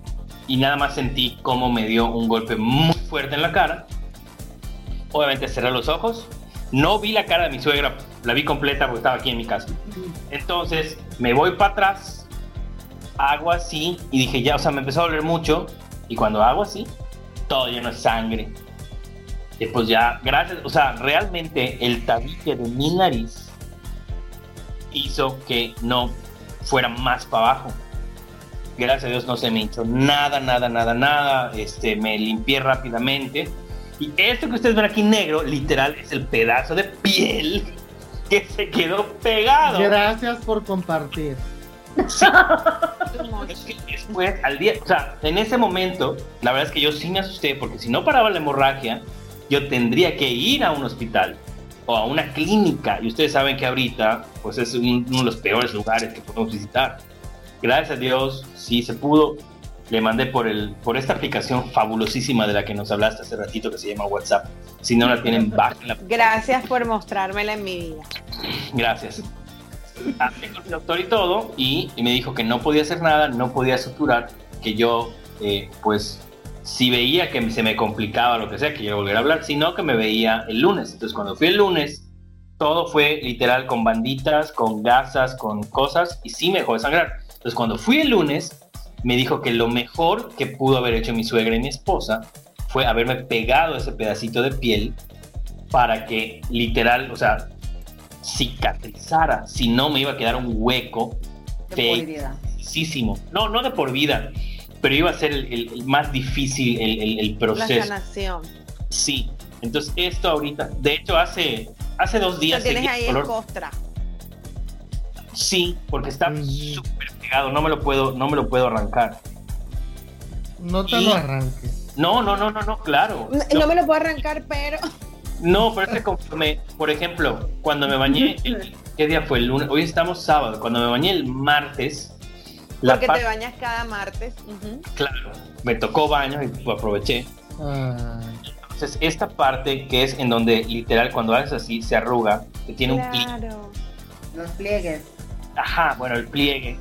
y nada más sentí cómo me dio un golpe muy fuerte en la cara. Obviamente cerré los ojos, no vi la cara de mi suegra, la vi completa porque estaba aquí en mi casa. Entonces me voy para atrás, hago así y dije ya, o sea, me empezó a doler mucho y cuando hago así, todo lleno de sangre. Y pues ya, gracias, o sea, realmente el tabique de mi nariz hizo que no fuera más para abajo gracias a Dios no se me hinchó nada, nada, nada, nada, este, me limpié rápidamente. Y esto que ustedes ven aquí negro, literal, es el pedazo de piel que se quedó pegado. Gracias por compartir. Después, al día, o sea, en ese momento, la verdad es que yo sí me asusté, porque si no paraba la hemorragia, yo tendría que ir a un hospital o a una clínica. Y ustedes saben que ahorita, pues es uno de los peores lugares que podemos visitar gracias a Dios, sí se pudo. Le mandé por, el, por esta aplicación fabulosísima de la que nos hablaste hace ratito que se llama WhatsApp. Si no la tienen, bájenla. Gracias por mostrármela en mi vida. Gracias. Hablé con el doctor y todo y, me dijo que no podía hacer nada, no podía suturar, que yo, eh, pues, si veía que se me complicaba lo que sea, que yo volviera a hablar, sino que me veía el lunes. Entonces, cuando fui el lunes, todo fue literal con banditas, con gasas, con cosas, y sí me dejó de sangrar. Entonces, cuando fui el lunes, me dijo que lo mejor que pudo haber hecho mi suegra y mi esposa fue haberme pegado ese pedacito de piel para que literal, o sea, cicatrizara, si no me iba a quedar un hueco feísimo. No, no de por vida, pero iba a ser el, más difícil el, proceso. La sanación. Sí, entonces esto ahorita, de hecho hace, hace dos días... tienes ahí el costra. Sí, porque está mm. súper pegado, no me lo puedo, no me lo puedo arrancar. No te lo arranques. No, no, no, no, no, claro. No, me lo puedo arrancar, pero. No, pero es que conforme, por ejemplo, cuando me bañé, ¿qué día fue? El lunes, hoy estamos sábado, cuando me bañé el martes. Porque te bañas cada martes. Claro, me tocó baño y aproveché. Ah. Entonces, esta parte que es en donde literal cuando haces así se arruga, que tiene un pliegue. Los pliegues. Ajá, bueno, el pliegue.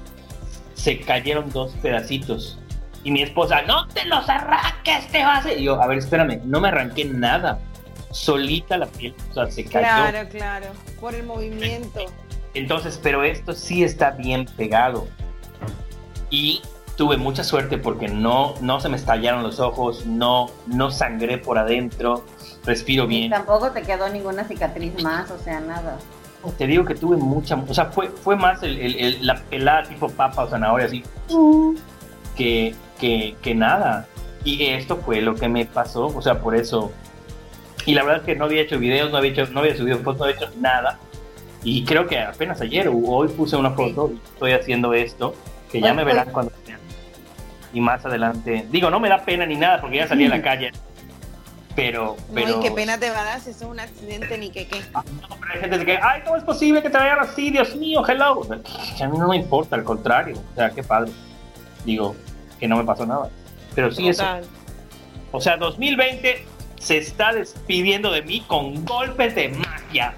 Se cayeron dos pedacitos. Y mi esposa, no te los arranques, te vas a... Y yo, a ver, espérame, no me arranqué nada. Solita la piel, o sea, se cayó. Claro, claro, por el movimiento. Entonces, pero esto sí está bien pegado. Y tuve mucha suerte porque no, no se me estallaron los ojos, no, no sangré por adentro, respiro bien. Y tampoco te quedó ninguna cicatriz más, o sea, nada te digo que tuve mucha, o sea, fue, fue más el, la pelada tipo papa o zanahoria así, que, que, que nada. Y esto fue lo que me pasó, o sea, por eso Y la verdad es que no había hecho videos, no había, hecho, no había subido fotos, no había hecho nada. Y creo que apenas ayer o hoy puse una foto y estoy haciendo esto, que ya me verán cuando vean. Y más adelante, digo, no me da pena ni nada porque ya salí a la calle. Pero, pero. No, qué pena te va a dar si eso es un accidente ni que qué. Ah, no, pero hay gente que, ay, ¿cómo es posible que te vayan así? Dios mío, hello. A mí no me importa, al contrario. O sea, qué padre. Digo, que no me pasó nada. Pero sí, eso. Total. O sea, 2020 se está despidiendo de mí con golpes de magia.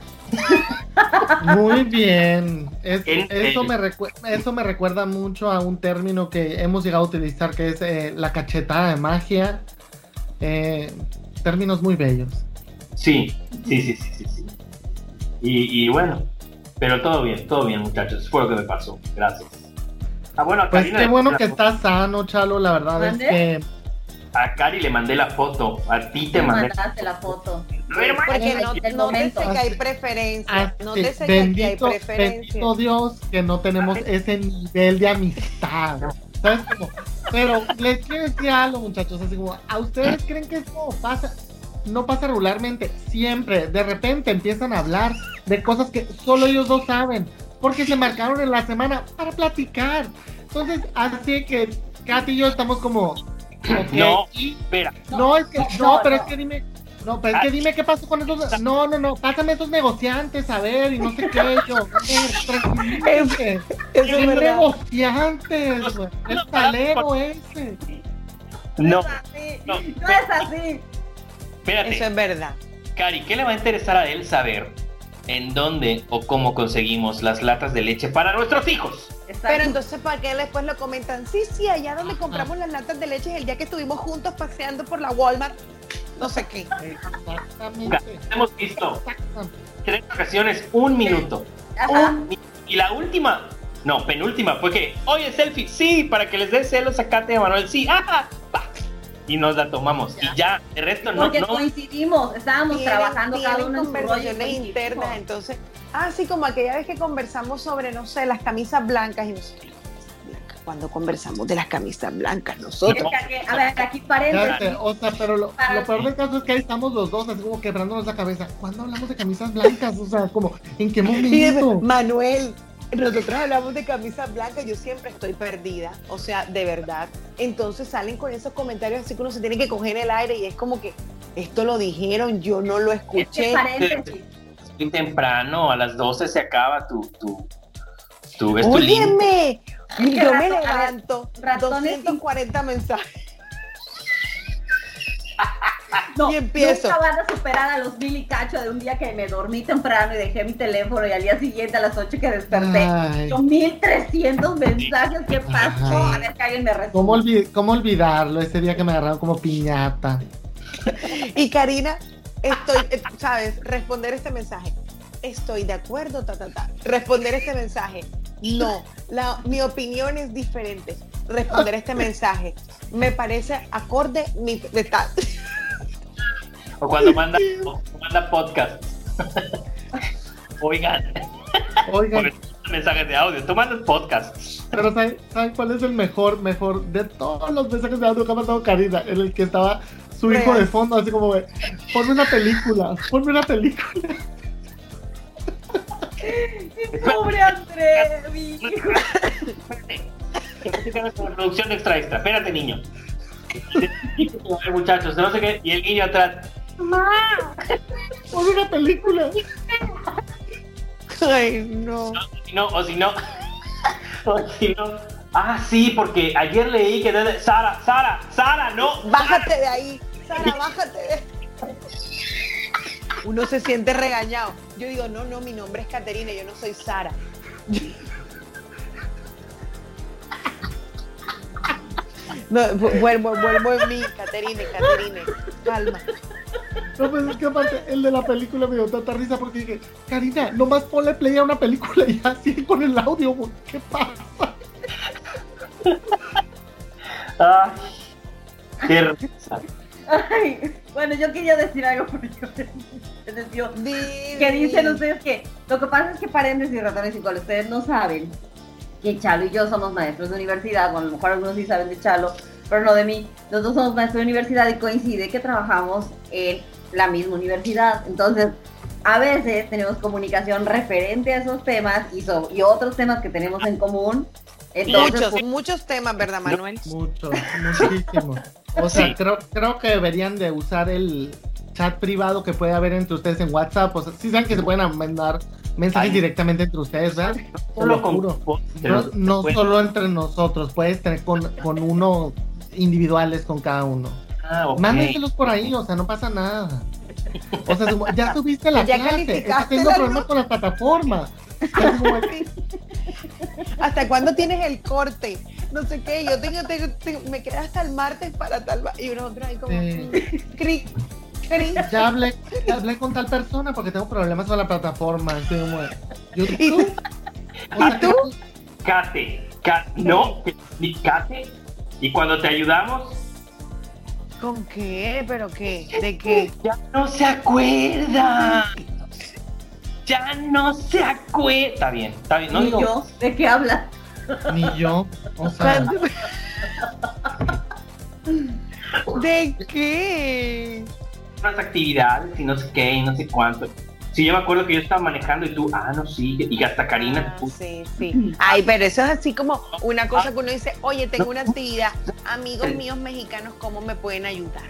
Muy bien. Es- En eso, me recue- eso me recuerda mucho a un término que hemos llegado a utilizar que es eh, la cachetada de magia. Eh, términos muy bellos. Sí, sí, sí, sí, sí. sí. Y, y bueno, pero todo bien, todo bien, muchachos. Fue lo que me pasó. Gracias. Ah, bueno, Pues Karina qué bueno que estás sano, Chalo. La verdad es que A Cari le mandé la foto. A ti te mandé. mandaste la foto. Porque no, no te momento. sé que hay preferencia. Ah, No sé que hay preferencia. bendito Dios que no tenemos ese nivel de amistad. ¿Sabes cómo? Pero les quiero decir algo, muchachos. Así como, ¿a ustedes creen que esto pasa? No pasa regularmente. Siempre, de repente empiezan a hablar de cosas que solo ellos dos saben. Porque se marcaron en la semana para platicar. Entonces, así que Katy y yo estamos como. Ok, No. y Espera, no, es que, no, no, pero no. es que dime, no, pero es que dime qué pasó con esos, no, no, no, pásame esos negociantes, a ver, y no sé qué, yo, es ¿qué verdad. negociantes, güey? el talero ese, no, No es así. no, No es así. espérate. Eso es verdad. Cari, ¿qué le va a interesar a él saber en dónde o cómo conseguimos las latas de leche para nuestros hijos? Está Pero entonces, ¿para qué después lo comentan? Sí, sí, allá donde compramos las latas de leche el día que estuvimos juntos paseando por la Walmart. No sé qué. exactamente, Hemos visto tres ocasiones un minuto. Un y la última, no, penúltima, fue que, oye, selfie, sí, para que les dé celos a Kate y a Manuel, sí, ajá. Y nos la tomamos. Y ya, el resto no, Porque no. coincidimos, estábamos Tienen- trabajando cada tienen uno en conversaciones internas, entonces, así como aquella vez que conversamos sobre, no sé, las camisas blancas y no sé, cuando conversamos de las camisas blancas nosotros. A ver, aquí Ya paréntesis. o sea, pero lo, lo peor del caso es que ahí estamos los dos, así como quebrándonos la cabeza. ¿Cuándo hablamos de camisas blancas? O sea, como, ¿en qué momento? Manuel, nosotros hablamos de camisas blancas, yo siempre estoy perdida, o sea, de verdad. Entonces salen con esos comentarios así que uno se tiene que coger el aire y es como que esto lo dijeron, yo no lo escuché. paréntesis. Muy temprano, a las 12 se acaba tu, tu, tu, es tu. Óyeme, que yo me ver, levanto, sin- 240 mensajes No, y empiezo. Nunca van a superar a los mil y cacho de un día que me dormí temprano y dejé mi teléfono y al día siguiente a las 8 que desperté. Ay, Son 1300 mensajes. ¿Qué pasó? Ay. A ver que alguien me responda. ¿cómo, olvi- ¿Cómo olvidarlo? Ese día que me agarraron como piñata. Y Karina, estoy, eh, ¿sabes? Responder este mensaje. Estoy de acuerdo, ta, ta, ta. Responder este mensaje. No, la, mi opinión es diferente. Responder este mensaje. Me parece acorde mi de tal. O cuando manda, o manda podcast. Oigan, Oigan, mensajes de audio. Tú mandas podcast. Pero ¿saben, ¿saben cuál es el mejor, mejor de todos los mensajes de audio que ha mandado Karina? En el que estaba su hijo Real. de fondo, así como, ponme una película, ponme una película. Pobre André, mi hijo. Espérate. Producción de extra extra. Espérate, niño. Muchachos, no sé qué. Y el niño atrás. Ponme una película. Ay, no. Si no, o si no. O si no. Ah, sí, porque ayer leí que desde. Sara, Sara, Sara, no. Bájate de ahí. Sara, bájate de Uno se siente regañado. Yo digo, no, no, mi nombre es Caterina, yo no soy Sara. No, vu- vuelvo, vuelvo en mí, Caterine, Caterine. Calma. No, pues es que aparte, el de la película me dio tanta risa porque dije, Karina, nomás ponle play a una película y así con el audio, ¿qué pasa? Ay, qué risa. Ay, bueno, yo quería decir algo porque se desvió. Di, que di. dicen ustedes que lo que pasa es que paréntesis ratones y coles, ustedes no saben que Chalo y yo somos maestros de universidad, bueno, a lo mejor algunos sí saben de Chalo, pero no de mí. Nosotros somos maestros de universidad y coincide que trabajamos en la misma universidad. Entonces, a veces tenemos comunicación referente a esos temas y, y otros temas que tenemos en común. muchos, pues, muchos temas, ¿verdad, Manuel? Muchos, muchísimos. O sea, creo, creo que deberían de usar el chat privado que puede haber entre ustedes en WhatsApp. O sea, sí saben que se pueden mandar mensajes directamente entre ustedes, ¿verdad? Solo lo No, solo entre nosotros, puedes tener con, con uno individuales con cada uno. Ah, Mándenselos por ahí, o sea, no pasa nada. O sea, ya subiste la ya clase, tengo problemas con la plataforma. ¿Hasta cuándo tienes el corte? No sé qué, yo tengo, me quedé hasta el martes para tal y uno ahí como cric, Ya hablé, ya hablé con tal persona porque tengo problemas con la plataforma. ¿Y tú? ¿Y tú? Cate, no, Cate, y cuando te ayudamos, ¿Con qué? ¿Pero qué? ¿De qué? Ya no se acuerda. Ya no se acuerda. Está bien, está bien. No Ni yo. ¿De qué habla? Ni yo. O sea. ¿De qué? Unas actividades y no sé qué y no sé cuánto. Sí, yo me acuerdo que yo estaba manejando y tú, ah, no, sí, y hasta Karina. Ah, sí, sí. Ay, pero eso es así como una cosa que uno dice, oye, tengo una actividad, amigos míos mexicanos, ¿cómo me pueden ayudar?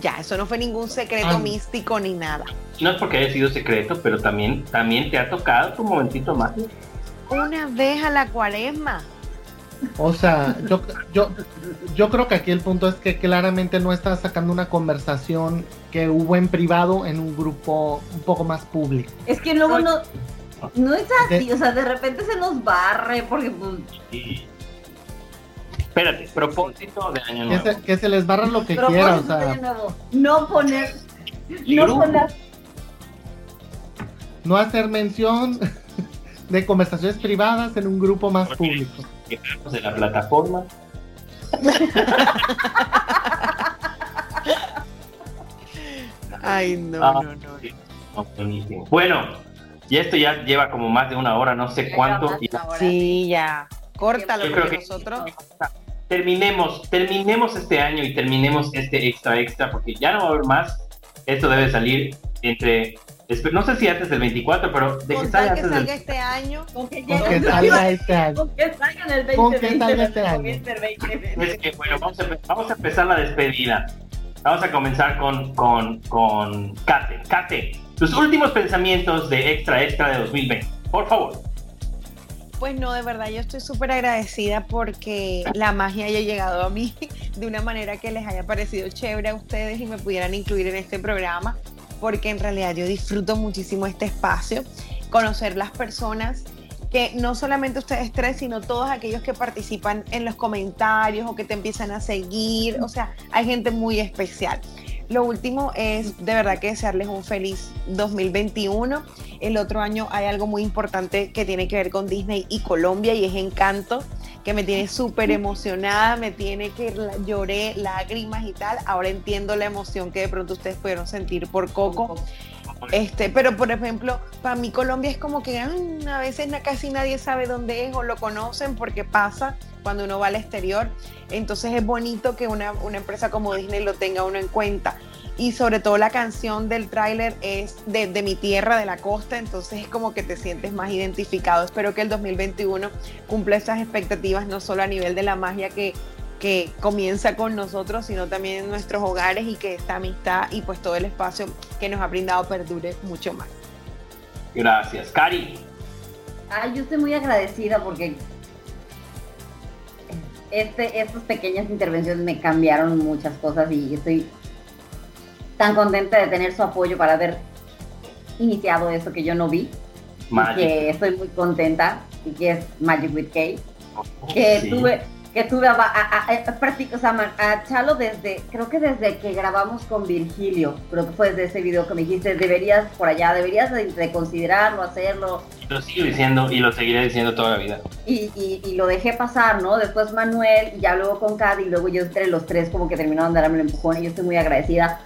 Ya, eso no fue ningún secreto místico ni nada. No es porque haya sido secreto, pero también, también te ha tocado tu momentito más. Una vez a la cuaresma. O sea, yo, yo, yo creo que aquí el punto es que claramente no estás sacando una conversación que hubo en privado en un grupo un poco más público. Es que luego no, no es así, o sea, de repente se nos barre porque pues... Espérate, propósito de año nuevo. Que se, les barra lo que quieran, o sea. No poner... No poner... No hacer mención de conversaciones privadas en un grupo más público. De la plataforma. Ay, no, ah, no, no. Bueno, y esto ya lleva como más de una hora, no sé cuánto. Sí, ya. Córtalo Yo creo que nosotros. Terminemos, terminemos este año y terminemos este extra extra, porque ya no va a haber más. Esto debe salir entre no sé si antes del 24, pero de que salga, antes salga este año. Con que, salga este año. Con que salga en el 2020. este año. Es que, bueno, vamos a, vamos a empezar la despedida. Vamos a comenzar con, con, con Kate. Kate, tus últimos pensamientos de Extra Extra de 2020, por favor. Pues no, de verdad, yo estoy súper agradecida porque la magia haya llegado a mí de una manera que les haya parecido chévere a ustedes y me pudieran incluir en este programa porque en realidad yo disfruto muchísimo este espacio, conocer las personas que no solamente ustedes tres, sino todos aquellos que participan en los comentarios o que te empiezan a seguir, o sea, hay gente muy especial. Lo último es de verdad que desearles un feliz 2021. El otro año hay algo muy importante que tiene que ver con Disney y Colombia y es Encanto que me tiene súper emocionada, me tiene que lloré, lágrimas y tal. Ahora entiendo la emoción que de pronto ustedes pudieron sentir por Coco. Este, pero por ejemplo, para mí Colombia es como que mm, a veces casi nadie sabe dónde es o lo conocen porque pasa cuando uno va al exterior. Entonces es bonito que una, una empresa como Disney lo tenga uno en cuenta y sobre todo la canción del tráiler es de, mi tierra, de la costa, entonces es como que te sientes más identificado. Espero que el 2021 cumpla esas expectativas, no solo a nivel de la magia que, que comienza con nosotros, sino también en nuestros hogares y que esta amistad y pues todo el espacio que nos ha brindado perdure mucho más. Gracias. Cari. Ay, yo estoy muy agradecida porque este, estas pequeñas intervenciones me cambiaron muchas cosas y estoy tan contenta de tener su apoyo para haber iniciado eso que yo no vi. que estoy muy contenta y que es Magic with Kate. Oh, que tuve que tuve a, a, a, Chalo desde, creo que desde que grabamos con Virgilio, creo que fue desde ese video que me dijiste, deberías por allá, deberías de, considerarlo, hacerlo. Lo sigo diciendo y lo seguiré diciendo toda la vida. Y, y, lo dejé pasar, ¿no? Después Manuel, y ya luego con Cady, y luego yo entre los tres como que terminaron de darme el empujón y yo estoy muy agradecida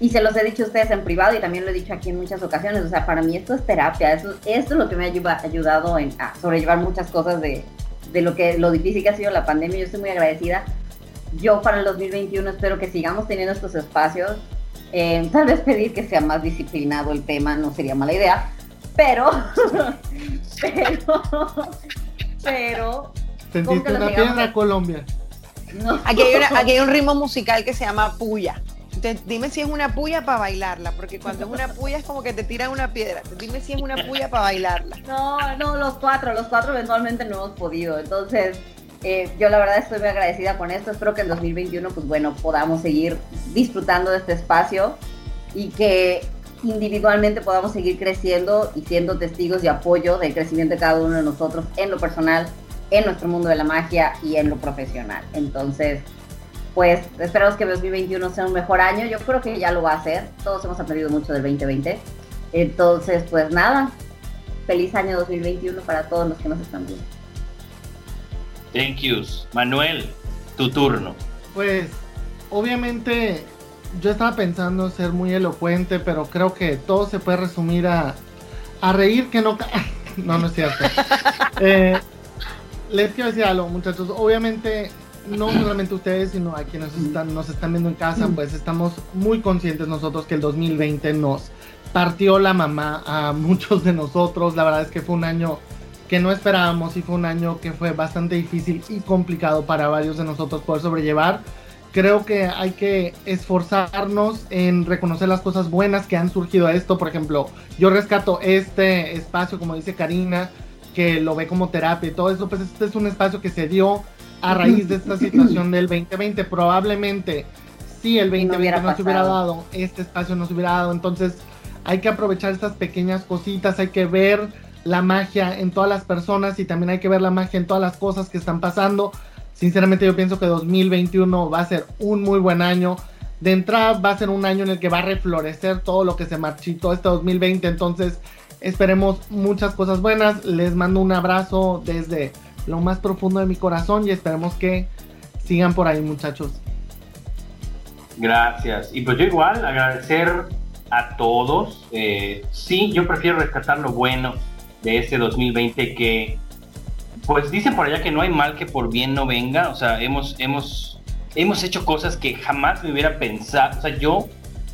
y se los he dicho a ustedes en privado y también lo he dicho aquí en muchas ocasiones. O sea, para mí esto es terapia. Esto, esto es lo que me ha ayudado en, a sobrellevar muchas cosas de, de, lo, que, lo difícil que ha sido la pandemia. Yo estoy muy agradecida. Yo para el 2021 espero que sigamos teniendo estos espacios Eh, tal vez pedir que sea más disciplinado el tema no sería mala idea, pero, pero, pero... Sentiste una piedra, Colombia. Aquí, hay aquí hay un ritmo musical que se llama puya dime si es una puya para bailarla, porque cuando es una puya es como que te tiran una piedra. Dime si es una puya para bailarla. No, no, los cuatro, los cuatro eventualmente no hemos podido. Entonces, eh, yo la verdad estoy muy agradecida con esto. Espero que en 2021, pues bueno, podamos seguir disfrutando de este espacio y que individualmente podamos seguir creciendo y siendo testigos y apoyo del crecimiento de cada uno de nosotros en lo personal, en nuestro mundo de la magia y en lo profesional. Entonces, pues esperamos que 2021 sea un mejor año. Yo creo que ya lo va a ser. Todos hemos aprendido mucho del 2020. Entonces, pues nada, feliz año 2021 para todos los que nos están viendo. Thank yous. Manuel, tu turno. Pues, obviamente, yo estaba pensando ser muy elocuente, pero creo que todo se puede resumir a, a reír que no... no, no es cierto. Eh, les quiero decir algo, muchachos. Obviamente, no solamente ustedes, sino a quienes están, nos están viendo en casa, pues estamos muy conscientes nosotros que el 2020 nos partió la mamá a muchos de nosotros. La verdad es que fue un año que no esperábamos y fue un año que fue bastante difícil y complicado para varios de nosotros poder sobrellevar. Creo que hay que esforzarnos en reconocer las cosas buenas que han surgido a esto. Por ejemplo, yo rescato este espacio, como dice Karina, que lo ve como terapia y todo eso, pues este es un espacio que se dio a raíz de esta situación del 2020. Probablemente si el 2020 no, se hubiera dado, este espacio no se hubiera dado. Entonces hay que aprovechar estas pequeñas cositas, hay que ver la magia en todas las personas y también hay que ver la magia en todas las cosas que están pasando. Sinceramente yo pienso que 2021 va a ser un muy buen año. De entrada va a ser un año en el que va a reflorecer todo lo que se marchitó este 2020. Entonces esperemos muchas cosas buenas. Les mando un abrazo desde lo más profundo de mi corazón y esperemos que sigan por ahí muchachos. Gracias. Y pues yo igual agradecer a todos. Eh, sí, yo prefiero rescatar lo bueno de este 2020 que pues dicen por allá que no hay mal que por bien no venga. O sea, hemos, hemos, hemos hecho cosas que jamás me hubiera pensado. O sea, yo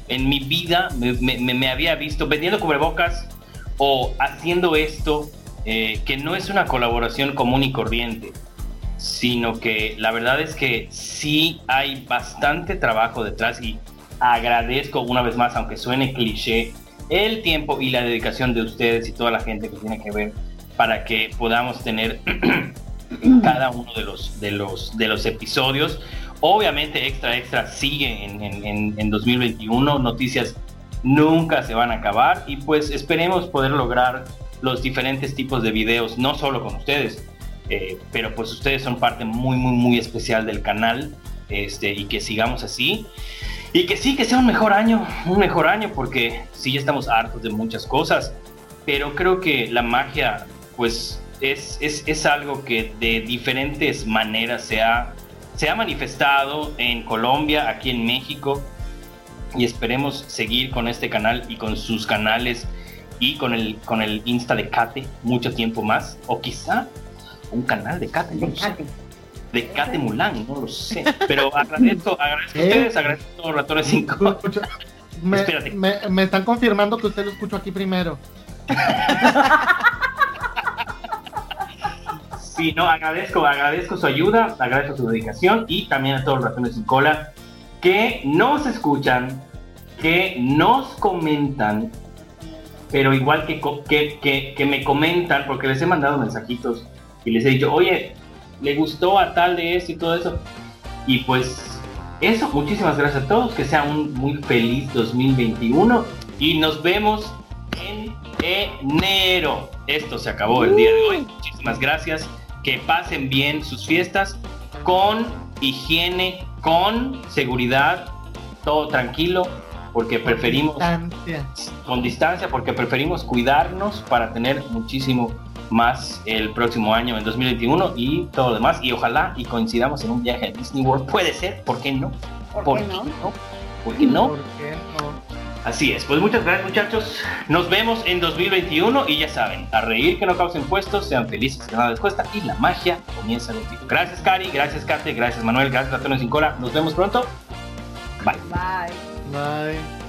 en mi vida me, me había visto vendiendo cubrebocas o haciendo esto eh, que no es una colaboración común y corriente, sino que la verdad es que sí hay bastante trabajo detrás y agradezco una vez más, aunque suene cliché, el tiempo y la dedicación de ustedes y toda la gente que tiene que ver para que podamos tener cada uno de los, de los, de los episodios. Obviamente Extra Extra sigue en, en, en 2021, noticias nunca se van a acabar y pues esperemos poder lograr los diferentes tipos de videos, no solo con ustedes, eh, pero pues ustedes son parte muy, muy, muy especial del canal este, y que sigamos así. Y que sí, que sea un mejor año, un mejor año, porque sí, ya estamos hartos de muchas cosas, pero creo que la magia, pues, es, es, es algo que de diferentes maneras se ha, se ha manifestado en Colombia, aquí en México, y esperemos seguir con este canal y con sus canales y con el, con el Insta de Kate mucho tiempo más, o quizá un canal de Kate, no de Kate. De Kate Mulan, no lo sé. Pero agradezco, agradezco a ustedes, agradezco a todos ratones 5. Me, Espérate. Me, me, están confirmando que usted lo escuchó aquí primero. Sí, no, agradezco, agradezco su ayuda, agradezco su dedicación y también a todos los ratones sin cola que nos escuchan, que nos comentan pero igual que, que, que, me comentan, porque les he mandado mensajitos y les he dicho, oye, le gustó a tal de esto y todo eso. Y pues eso, muchísimas gracias a todos, que sea un muy feliz 2021 y nos vemos en enero. Esto se acabó el día de hoy. Muchísimas gracias. Que pasen bien sus fiestas con higiene, con seguridad, todo tranquilo porque preferimos con distancia, porque preferimos cuidarnos para tener muchísimo más el próximo año, en 2021 y todo lo demás. Y ojalá y coincidamos en un viaje a Disney World. Puede ser, ¿por qué no? ¿Por, qué, no? ¿Por qué no? Así es, pues muchas gracias muchachos. Nos vemos en 2021 y ya saben, a reír que no causen puestos, sean felices que nada les cuesta y la magia comienza contigo. Gracias Cari, gracias Kate, gracias Manuel, gracias Antonio Sin Nos vemos pronto. Bye. Bye. Bye.